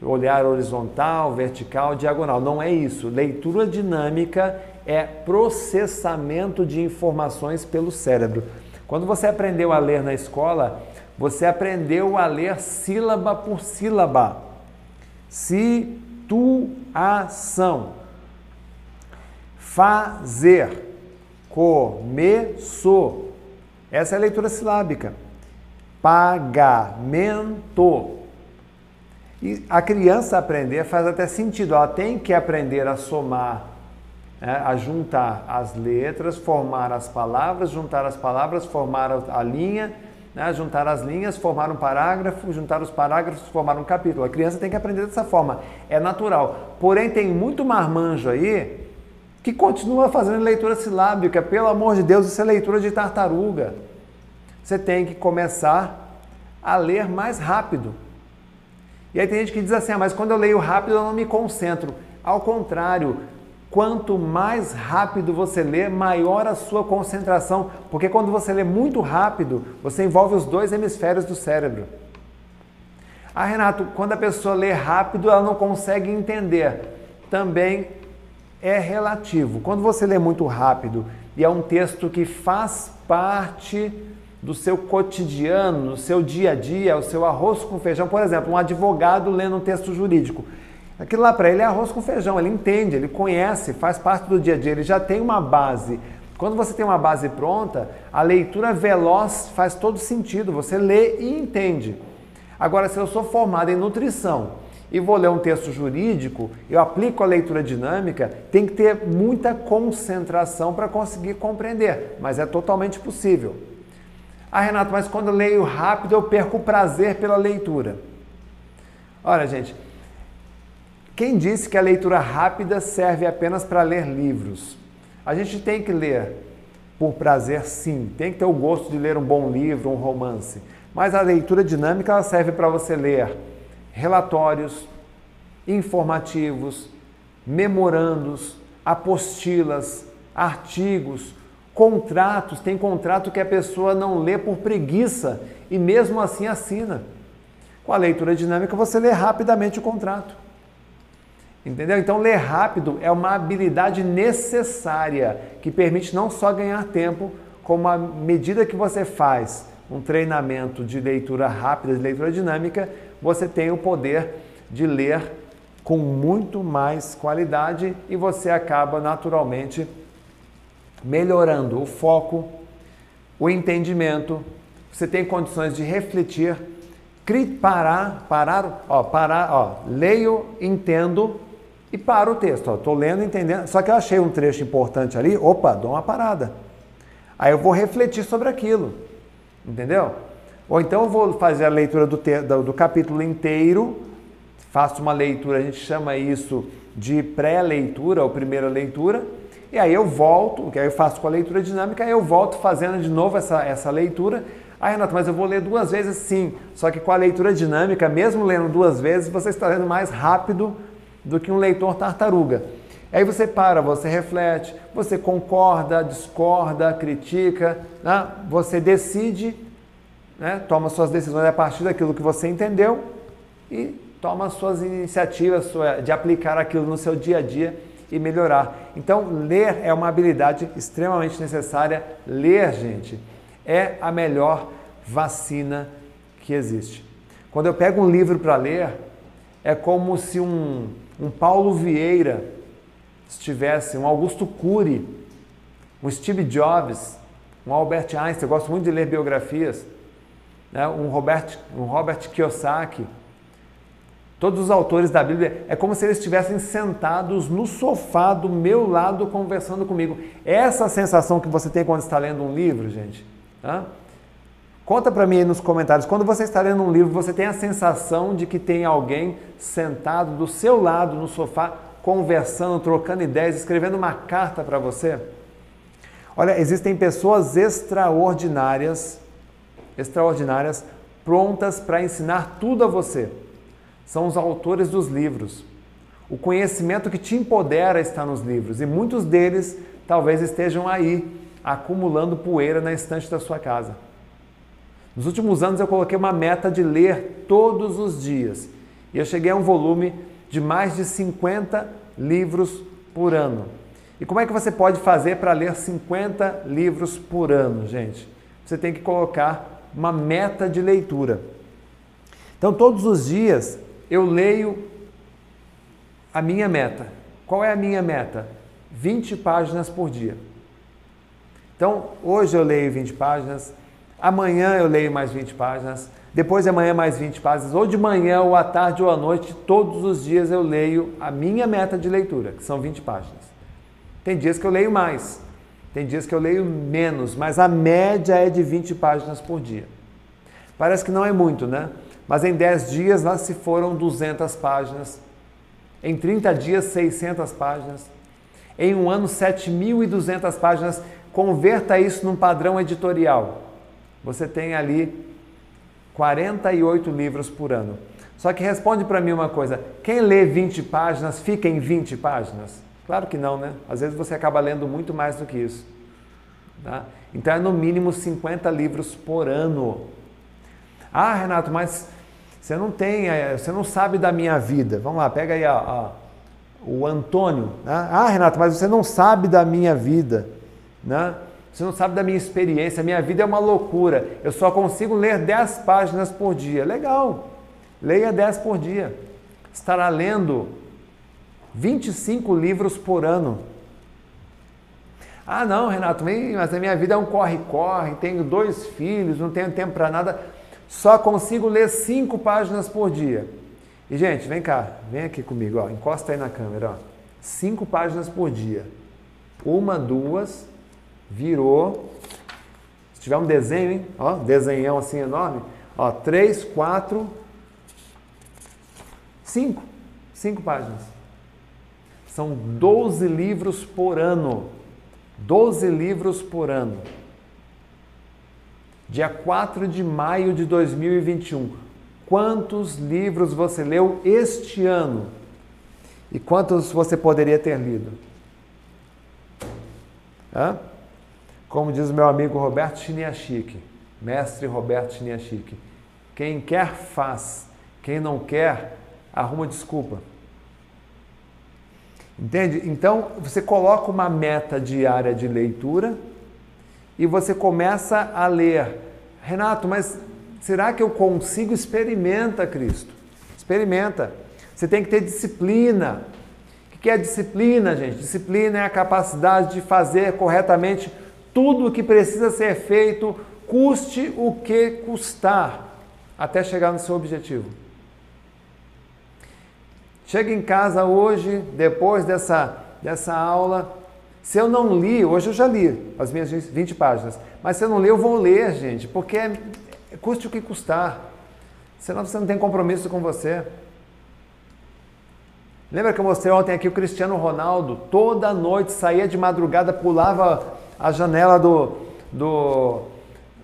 olhar horizontal, vertical, diagonal. Não é isso. Leitura dinâmica é processamento de informações pelo cérebro. Quando você aprendeu a ler na escola, você aprendeu a ler sílaba por sílaba. Situação. Fazer. Começou. Essa é a leitura silábica. Pagamento. E a criança aprender faz até sentido, ela tem que aprender a somar, né? a juntar as letras, formar as palavras, juntar as palavras, formar a linha, né? juntar as linhas, formar um parágrafo, juntar os parágrafos, formar um capítulo. A criança tem que aprender dessa forma, é natural. Porém, tem muito marmanjo aí que continua fazendo leitura silábica. Pelo amor de Deus, isso é leitura de tartaruga. Você tem que começar a ler mais rápido. E aí tem gente que diz assim, ah, mas quando eu leio rápido eu não me concentro. Ao contrário, quanto mais rápido você lê, maior a sua concentração, porque quando você lê muito rápido, você envolve os dois hemisférios do cérebro. Ah, Renato, quando a pessoa lê rápido, ela não consegue entender. Também é relativo. Quando você lê muito rápido e é um texto que faz parte do seu cotidiano, no seu dia a dia, o seu arroz com feijão. Por exemplo, um advogado lendo um texto jurídico. Aquilo lá para ele é arroz com feijão, ele entende, ele conhece, faz parte do dia a dia, ele já tem uma base. Quando você tem uma base pronta, a leitura veloz faz todo sentido, você lê e entende. Agora, se eu sou formado em nutrição e vou ler um texto jurídico, eu aplico a leitura dinâmica, tem que ter muita concentração para conseguir compreender, mas é totalmente possível. Ah, Renato, mas quando eu leio rápido eu perco o prazer pela leitura. Olha, gente, quem disse que a leitura rápida serve apenas para ler livros? A gente tem que ler por prazer, sim. Tem que ter o gosto de ler um bom livro, um romance. Mas a leitura dinâmica ela serve para você ler relatórios informativos, memorandos, apostilas, artigos, contratos. Tem contrato que a pessoa não lê por preguiça e mesmo assim assina. Com a leitura dinâmica você lê rapidamente o contrato. Entendeu? Então, ler rápido é uma habilidade necessária que permite não só ganhar tempo, como à medida que você faz um treinamento de leitura rápida, de leitura dinâmica, você tem o poder de ler com muito mais qualidade e você acaba naturalmente melhorando o foco, o entendimento, você tem condições de refletir, parar, parar, ó, parar, ó, leio, entendo e paro o texto. Estou lendo, entendendo. Só que eu achei um trecho importante ali, opa, dou uma parada. Aí eu vou refletir sobre aquilo, entendeu? Ou então eu vou fazer a leitura do, do, do capítulo inteiro, faço uma leitura, a gente chama isso de pré-leitura ou primeira leitura, e aí eu volto, que aí eu faço com a leitura dinâmica, aí eu volto fazendo de novo essa, essa leitura. Ah, Renato, mas eu vou ler duas vezes sim. Só que com a leitura dinâmica, mesmo lendo duas vezes, você está lendo mais rápido do que um leitor tartaruga. Aí você para, você reflete, você concorda, discorda, critica, né? você decide, né? toma suas decisões a partir daquilo que você entendeu e toma suas iniciativas de aplicar aquilo no seu dia a dia e melhorar. Então, ler é uma habilidade extremamente necessária. Ler, gente, é a melhor vacina que existe. Quando eu pego um livro para ler, é como se um, um Paulo Vieira estivesse, um Augusto Cury, um Steve Jobs, um Albert Einstein, eu gosto muito de ler biografias, né? um, Robert, um Robert Kiyosaki, Todos os autores da Bíblia é como se eles estivessem sentados no sofá do meu lado conversando comigo. Essa sensação que você tem quando está lendo um livro, gente. Tá? Conta para mim aí nos comentários. Quando você está lendo um livro, você tem a sensação de que tem alguém sentado do seu lado no sofá, conversando, trocando ideias, escrevendo uma carta para você? Olha, existem pessoas extraordinárias, extraordinárias, prontas para ensinar tudo a você são os autores dos livros. O conhecimento que te empodera está nos livros e muitos deles talvez estejam aí acumulando poeira na estante da sua casa. Nos últimos anos eu coloquei uma meta de ler todos os dias e eu cheguei a um volume de mais de 50 livros por ano. E como é que você pode fazer para ler 50 livros por ano, gente? Você tem que colocar uma meta de leitura. Então, todos os dias eu leio a minha meta. Qual é a minha meta? 20 páginas por dia. Então, hoje eu leio 20 páginas, amanhã eu leio mais 20 páginas, depois de amanhã mais 20 páginas, ou de manhã, ou à tarde, ou à noite, todos os dias eu leio a minha meta de leitura, que são 20 páginas. Tem dias que eu leio mais, tem dias que eu leio menos, mas a média é de 20 páginas por dia. Parece que não é muito, né? Mas em 10 dias lá se foram 200 páginas. Em 30 dias, 600 páginas. Em um ano, 7.200 páginas. Converta isso num padrão editorial. Você tem ali 48 livros por ano. Só que responde para mim uma coisa: quem lê 20 páginas fica em 20 páginas? Claro que não, né? Às vezes você acaba lendo muito mais do que isso. Tá? Então é no mínimo 50 livros por ano. Ah, Renato, mas você não tem, é, você não sabe da minha vida. Vamos lá, pega aí a, a, o Antônio. Né? Ah, Renato, mas você não sabe da minha vida. Né? Você não sabe da minha experiência. Minha vida é uma loucura. Eu só consigo ler 10 páginas por dia. Legal. Leia 10 por dia. Estará lendo 25 livros por ano. Ah, não, Renato, mas a minha vida é um corre-corre, tenho dois filhos, não tenho tempo para nada só consigo ler cinco páginas por dia. E, gente, vem cá, vem aqui comigo, ó, encosta aí na câmera. Ó. Cinco páginas por dia. Uma, duas, virou. Se tiver um desenho, hein? Ó, desenhão assim enorme. Ó, três, quatro, cinco. Cinco páginas. São 12 livros por ano. 12 livros por ano dia 4 de maio de 2021. Quantos livros você leu este ano? E quantos você poderia ter lido? Hã? Como diz meu amigo Roberto Chiniachik, mestre Roberto Chiniachik, quem quer faz, quem não quer arruma desculpa. Entende? Então você coloca uma meta diária de leitura e você começa a ler. Renato, mas será que eu consigo? Experimenta, Cristo. Experimenta. Você tem que ter disciplina. O que é disciplina, gente? Disciplina é a capacidade de fazer corretamente tudo o que precisa ser feito, custe o que custar, até chegar no seu objetivo. Chega em casa hoje, depois dessa, dessa aula. Se eu não li, hoje eu já li as minhas 20 páginas, mas se eu não li, eu vou ler, gente, porque é, custe o que custar. Senão você não tem compromisso com você. Lembra que eu mostrei ontem aqui o Cristiano Ronaldo? Toda noite saía de madrugada, pulava a janela do, do,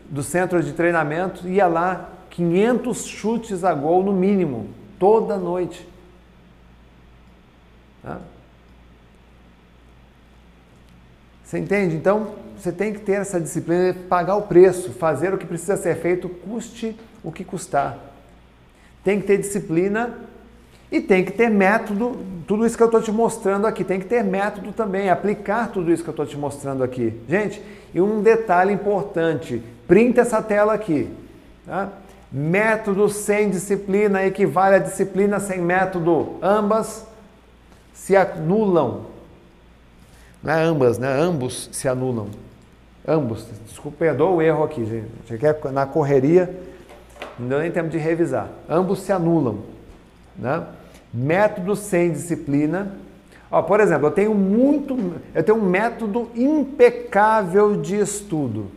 do centro de treinamento, ia lá, 500 chutes a gol no mínimo, toda noite. Tá? Você entende? Então, você tem que ter essa disciplina, pagar o preço, fazer o que precisa ser feito, custe o que custar. Tem que ter disciplina e tem que ter método, tudo isso que eu estou te mostrando aqui, tem que ter método também, aplicar tudo isso que eu estou te mostrando aqui. Gente, e um detalhe importante, printa essa tela aqui. Tá? Método sem disciplina equivale a disciplina sem método. Ambas se anulam. Não é ambas, né? Ambos se anulam. Ambos. Desculpa, perdoa o erro aqui, gente. Na correria, não deu nem tempo de revisar. Ambos se anulam. Né? Método sem disciplina. Ó, por exemplo, eu tenho muito, eu tenho um método impecável de estudo,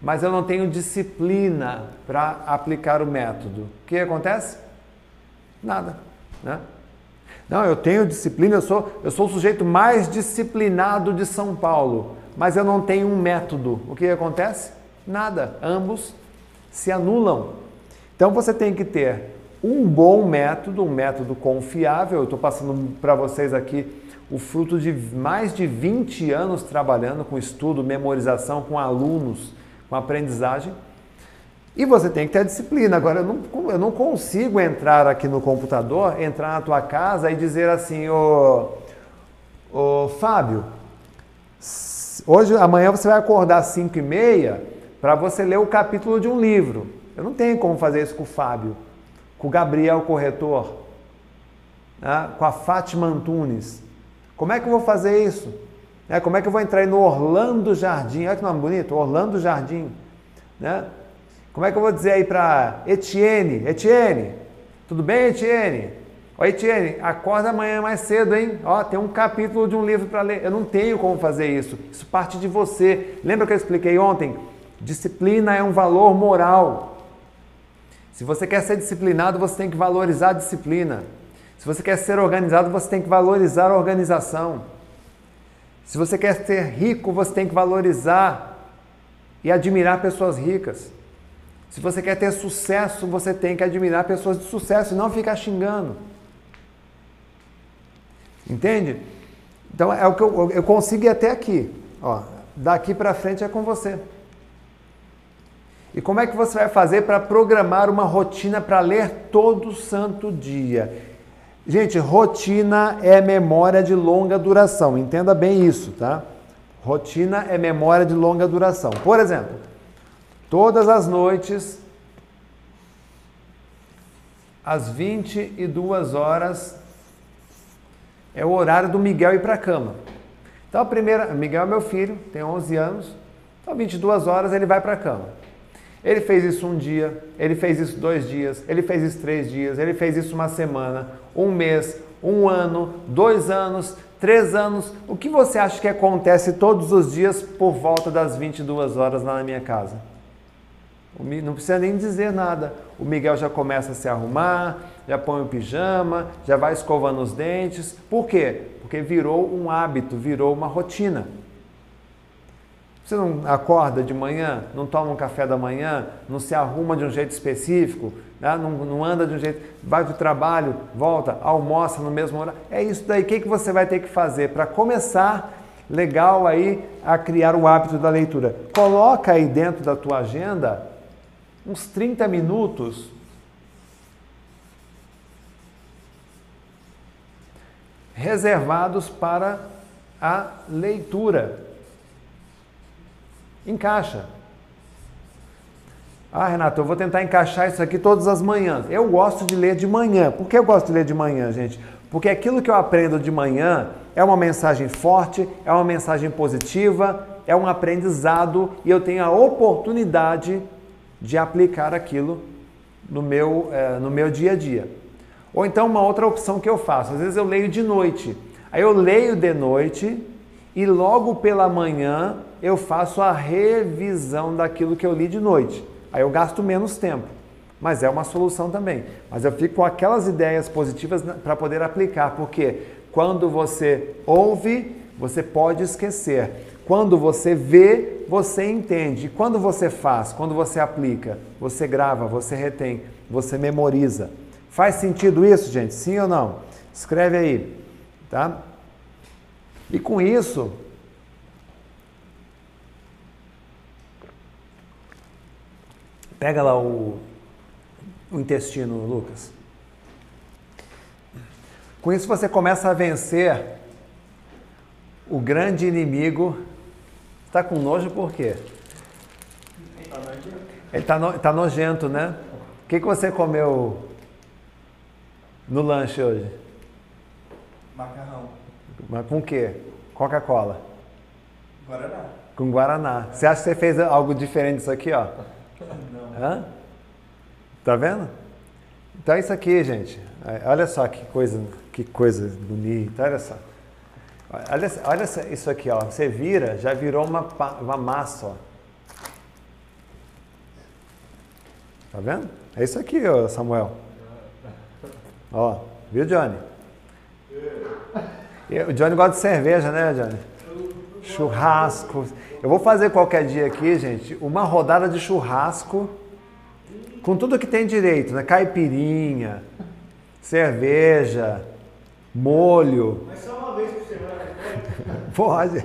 mas eu não tenho disciplina para aplicar o método. O que acontece? Nada, né? Não, eu tenho disciplina, eu sou, eu sou o sujeito mais disciplinado de São Paulo, mas eu não tenho um método. O que acontece? Nada. Ambos se anulam. Então você tem que ter um bom método, um método confiável. Eu estou passando para vocês aqui o fruto de mais de 20 anos trabalhando com estudo, memorização, com alunos, com aprendizagem. E você tem que ter a disciplina. Agora, eu não, eu não consigo entrar aqui no computador, entrar na tua casa e dizer assim, ô, ô Fábio, hoje, amanhã você vai acordar às 5 e meia para você ler o capítulo de um livro. Eu não tenho como fazer isso com o Fábio, com o Gabriel Corretor, né? com a Fátima Antunes. Como é que eu vou fazer isso? É, como é que eu vou entrar aí no Orlando Jardim? Olha que nome bonito, Orlando Jardim. Né? Como é que eu vou dizer aí para Etienne? Etienne, tudo bem, Etienne? Ó, Etienne, acorda amanhã mais cedo, hein? Ó, tem um capítulo de um livro para ler. Eu não tenho como fazer isso. Isso parte de você. Lembra que eu expliquei ontem? Disciplina é um valor moral. Se você quer ser disciplinado, você tem que valorizar a disciplina. Se você quer ser organizado, você tem que valorizar a organização. Se você quer ser rico, você tem que valorizar e admirar pessoas ricas. Se você quer ter sucesso, você tem que admirar pessoas de sucesso e não ficar xingando. Entende? Então é o que eu, eu consigo ir até aqui. Ó, daqui para frente é com você. E como é que você vai fazer para programar uma rotina para ler todo santo dia? Gente, rotina é memória de longa duração. Entenda bem isso, tá? Rotina é memória de longa duração. Por exemplo, Todas as noites, às 22 horas, é o horário do Miguel ir para a cama. Então, a primeira, Miguel é meu filho, tem 11 anos, então 22 horas ele vai para a cama. Ele fez isso um dia, ele fez isso dois dias, ele fez isso três dias, ele fez isso uma semana, um mês, um ano, dois anos, três anos. O que você acha que acontece todos os dias por volta das 22 horas lá na minha casa? Não precisa nem dizer nada. O Miguel já começa a se arrumar, já põe o pijama, já vai escovando os dentes. Por quê? Porque virou um hábito, virou uma rotina. Você não acorda de manhã, não toma um café da manhã, não se arruma de um jeito específico, né? não, não, anda de um jeito, vai para o trabalho, volta, almoça no mesmo horário. É isso daí. O que, que você vai ter que fazer para começar legal aí a criar o hábito da leitura? Coloca aí dentro da tua agenda uns 30 minutos reservados para a leitura. Encaixa. Ah, Renato, eu vou tentar encaixar isso aqui todas as manhãs. Eu gosto de ler de manhã. Por que eu gosto de ler de manhã, gente? Porque aquilo que eu aprendo de manhã é uma mensagem forte, é uma mensagem positiva, é um aprendizado e eu tenho a oportunidade de aplicar aquilo no meu, é, no meu dia a dia. Ou então uma outra opção que eu faço, às vezes eu leio de noite. Aí eu leio de noite e logo pela manhã eu faço a revisão daquilo que eu li de noite. Aí eu gasto menos tempo, mas é uma solução também. Mas eu fico com aquelas ideias positivas para poder aplicar, porque quando você ouve, você pode esquecer. Quando você vê, você entende. Quando você faz, quando você aplica, você grava, você retém, você memoriza. Faz sentido isso, gente? Sim ou não? Escreve aí, tá? E com isso, Pega lá o, o intestino, Lucas. Com isso você começa a vencer o grande inimigo. Está com nojo por quê? Ele está no, tá nojento, né? O que, que você comeu no lanche hoje? Macarrão. Mas com o quê? Coca-Cola. Guaraná. Com Guaraná. Você acha que você fez algo diferente disso aqui, ó? Hã? Tá vendo? Então é isso aqui, gente. Olha só que coisa, que coisa bonita. Olha só. Olha, olha isso aqui, ó. Você vira, já virou uma, uma massa, ó. Tá vendo? É isso aqui, ó, Samuel. Ó, viu, Johnny? O Johnny gosta de cerveja, né, Johnny? Churrasco. Eu vou fazer qualquer dia aqui, gente, uma rodada de churrasco com tudo que tem direito, né? Caipirinha, cerveja, molho. Mas só uma vez por semana, né? Pode.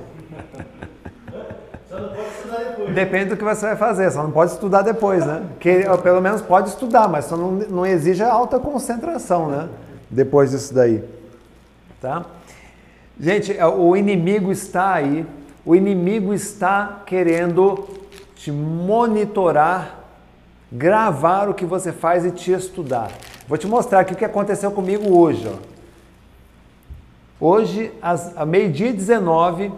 Só não pode estudar depois. Depende do que você vai fazer, só não pode estudar depois, né? Que pelo menos pode estudar, mas só não, não exige alta concentração, né? Depois disso daí. Tá? Gente, é, o inimigo está aí, o inimigo está querendo te monitorar gravar o que você faz e te estudar. Vou te mostrar aqui o que aconteceu comigo hoje. Ó. Hoje, às, a meio-dia 19,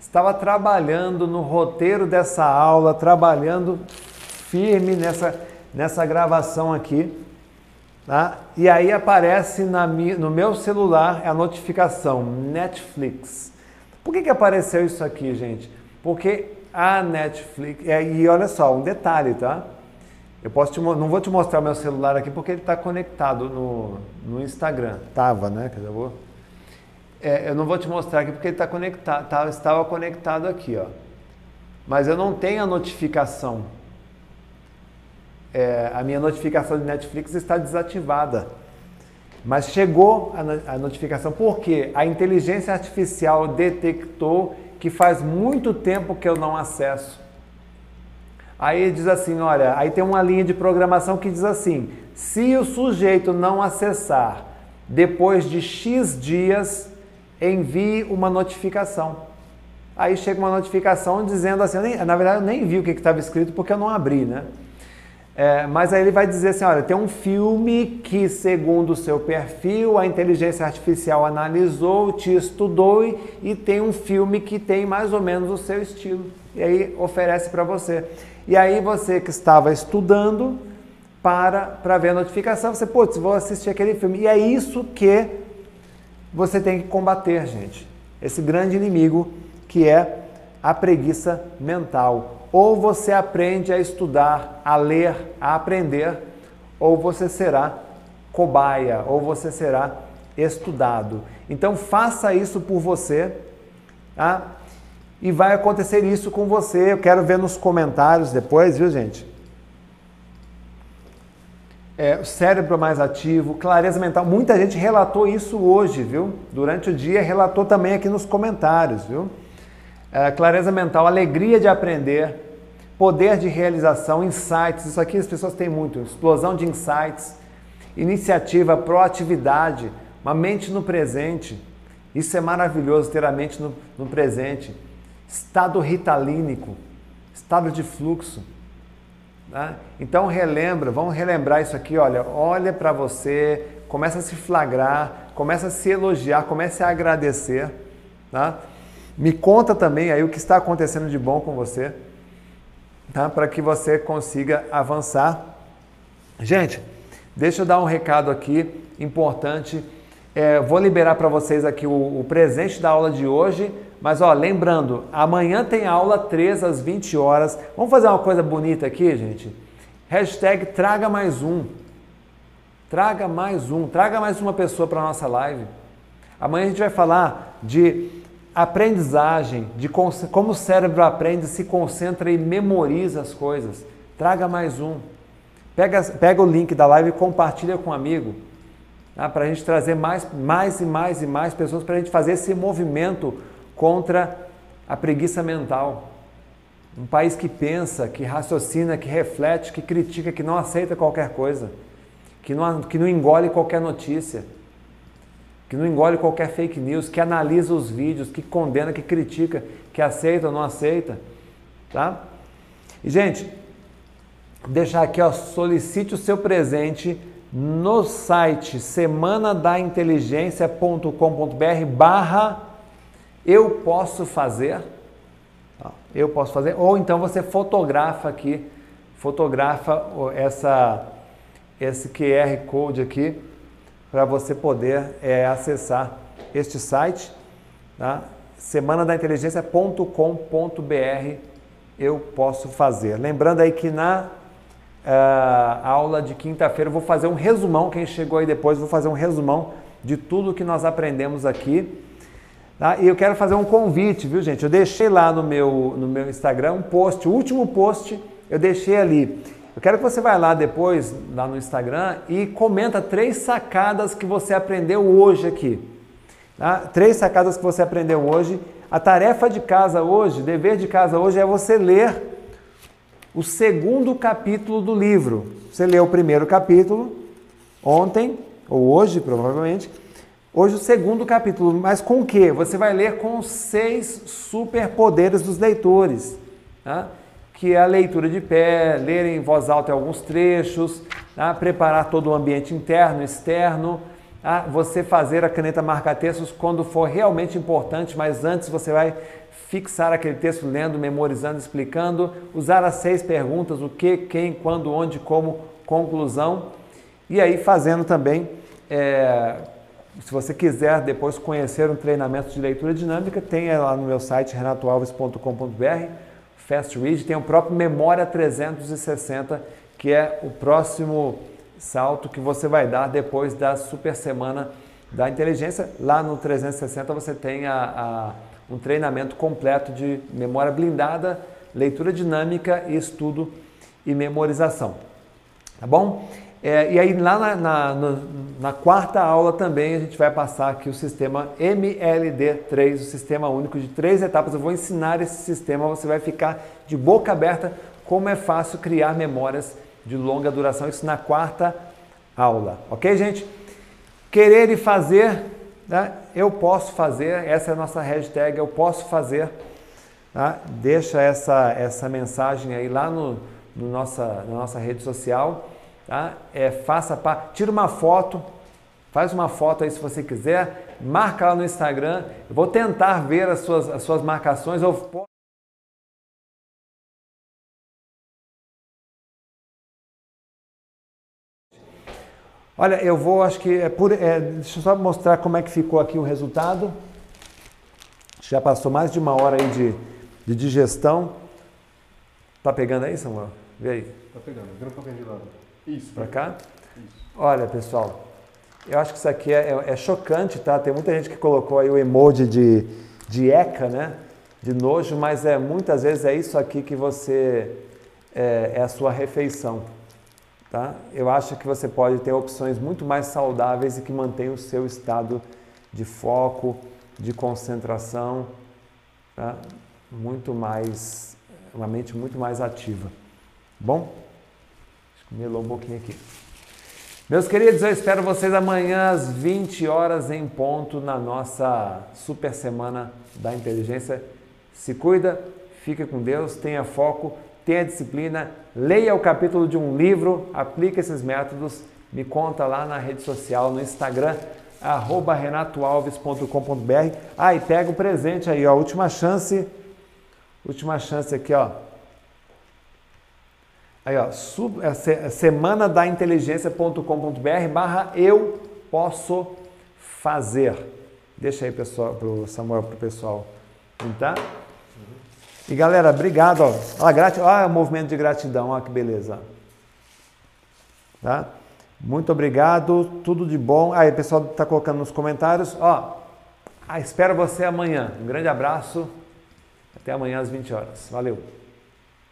estava trabalhando no roteiro dessa aula, trabalhando firme nessa, nessa gravação aqui. Tá? E aí aparece na, no meu celular a notificação Netflix. Por que, que apareceu isso aqui, gente? Porque a Netflix. E olha só, um detalhe, tá? Eu posso te, não vou te mostrar meu celular aqui porque ele está conectado no, no Instagram. Tava, né? Quer dizer, eu, vou, é, eu não vou te mostrar aqui porque ele está conectado, tá, estava conectado aqui, ó. Mas eu não tenho a notificação. É, a minha notificação de Netflix está desativada. Mas chegou a notificação porque a inteligência artificial detectou que faz muito tempo que eu não acesso. Aí diz assim, olha, aí tem uma linha de programação que diz assim: se o sujeito não acessar depois de X dias, envie uma notificação. Aí chega uma notificação dizendo assim, nem, na verdade eu nem vi o que estava escrito porque eu não abri, né? É, mas aí ele vai dizer assim, olha, tem um filme que segundo o seu perfil a inteligência artificial analisou, te estudou e, tem um filme que tem mais ou menos o seu estilo. E aí oferece para você. E aí você que estava estudando para para ver a notificação, você, putz, vou assistir aquele filme. E é isso que você tem que combater, gente. Esse grande inimigo que é a preguiça mental. Ou você aprende a estudar, a ler, a aprender, ou você será cobaia, ou você será estudado. Então faça isso por você, tá? E vai acontecer isso com você. Eu quero ver nos comentários depois, viu, gente? É, cérebro mais ativo, clareza mental. Muita gente relatou isso hoje, viu? Durante o dia, relatou também aqui nos comentários, viu? É, clareza mental, alegria de aprender, poder de realização, insights. Isso aqui as pessoas têm muito. Explosão de insights, iniciativa, proatividade, uma mente no presente. Isso é maravilhoso, ter a mente no, no presente. Estado ritalínico, estado de fluxo. Né? Então relembra, vamos relembrar isso aqui, olha, olha para você, começa a se flagrar, começa a se elogiar, começa a agradecer. Tá? Me conta também aí o que está acontecendo de bom com você, tá? para que você consiga avançar. Gente, deixa eu dar um recado aqui importante. É, vou liberar para vocês aqui o, o presente da aula de hoje, mas ó, lembrando, amanhã tem aula 3 às 20 horas. Vamos fazer uma coisa bonita aqui, gente? Hashtag traga mais um. Traga mais um. Traga mais uma pessoa para nossa live. Amanhã a gente vai falar de aprendizagem, de como o cérebro aprende, se concentra e memoriza as coisas. Traga mais um. Pega, pega o link da live e compartilha com um amigo. Tá? Para a gente trazer mais, mais e mais e mais pessoas, para a gente fazer esse movimento contra a preguiça mental. Um país que pensa, que raciocina, que reflete, que critica, que não aceita qualquer coisa, que não, que não engole qualquer notícia, que não engole qualquer fake news, que analisa os vídeos, que condena, que critica, que aceita ou não aceita. Tá? E, gente, deixar aqui, ó, solicite o seu presente no site semanadainteligência.com.br barra eu posso fazer, eu posso fazer, ou então você fotografa aqui, fotografa essa, esse QR Code aqui para você poder é, acessar este site, tá? semanadainteligência.com.br eu posso fazer. Lembrando aí que na uh, aula de quinta-feira eu vou fazer um resumão, quem chegou aí depois, vou fazer um resumão de tudo que nós aprendemos aqui Tá? E eu quero fazer um convite, viu, gente? Eu deixei lá no meu, no meu Instagram um post, o último post eu deixei ali. Eu quero que você vá lá depois, lá no Instagram, e comenta três sacadas que você aprendeu hoje aqui. Tá? Três sacadas que você aprendeu hoje. A tarefa de casa hoje, dever de casa hoje é você ler o segundo capítulo do livro. Você leu o primeiro capítulo ontem, ou hoje provavelmente, Hoje o segundo capítulo, mas com o que? Você vai ler com os seis superpoderes dos leitores, tá? que é a leitura de pé, ler em voz alta alguns trechos, tá? preparar todo o ambiente interno, externo, tá? você fazer a caneta marca-textos quando for realmente importante, mas antes você vai fixar aquele texto lendo, memorizando, explicando, usar as seis perguntas, o que, quem, quando, onde, como, conclusão, e aí fazendo também é, se você quiser depois conhecer um treinamento de leitura dinâmica, tem lá no meu site renatoalves.com.br, Fast Read, tem o próprio Memória 360, que é o próximo salto que você vai dar depois da super semana da inteligência. Lá no 360 você tem a, a, um treinamento completo de memória blindada, leitura dinâmica, estudo e memorização. Tá bom? É, e aí lá na, na, na, quarta aula também a gente vai passar aqui o sistema MLD3, o sistema único de três etapas. Eu vou ensinar esse sistema, você vai ficar de boca aberta como é fácil criar memórias de longa duração. Isso na quarta aula, ok, gente? Querer e fazer, né? eu posso fazer, essa é a nossa hashtag, eu posso fazer. Tá? Deixa essa, essa mensagem aí lá no, no nossa, na nossa rede social Tá? É, faça tira uma foto, faz uma foto aí se você quiser, marca lá no Instagram. Eu vou tentar ver as suas, as suas marcações. Eu Olha, eu vou, acho que é por. É, deixa eu só mostrar como é que ficou aqui o resultado. Já passou mais de uma hora aí de, de digestão. Tá pegando aí, Samuel? Vê aí. Tá pegando, vira um pouquinho de lado. Isso. Para cá? Isso. Olha, pessoal, eu acho que isso aqui é, é, é, chocante, tá? Tem muita gente que colocou aí o emoji de, de ECA, né? de nojo, mas é muitas vezes é isso aqui que você é, é a sua refeição. Tá? Eu acho que você pode ter opções muito mais saudáveis e que mantêm o seu estado de foco, de concentração, tá? muito mais, uma mente muito mais ativa. Bom? Melou um pouquinho aqui. Meus queridos, eu espero vocês amanhã às 20 horas em ponto na nossa super semana da inteligência. Se cuida, fique com Deus, tenha foco, tenha disciplina, leia o capítulo de um livro, aplique esses métodos, me conta lá na rede social, no Instagram, arroba renatoalves.com.br. Ah, e pega o presente aí, ó, última chance, última chance aqui, ó. Aí, ó, sub, é, é semana da inteligência.com.br barra eu posso fazer. Deixa aí pessoal, pro Samuel, pro pessoal. Tá? E galera, obrigado. Ó, grati... ó, o movimento de gratidão, ó, que beleza. Tá? Muito obrigado, tudo de bom. Aí, pessoal está colocando nos comentários. Ó, ah, espero você amanhã. Um grande abraço. Até amanhã às 20 horas. Valeu.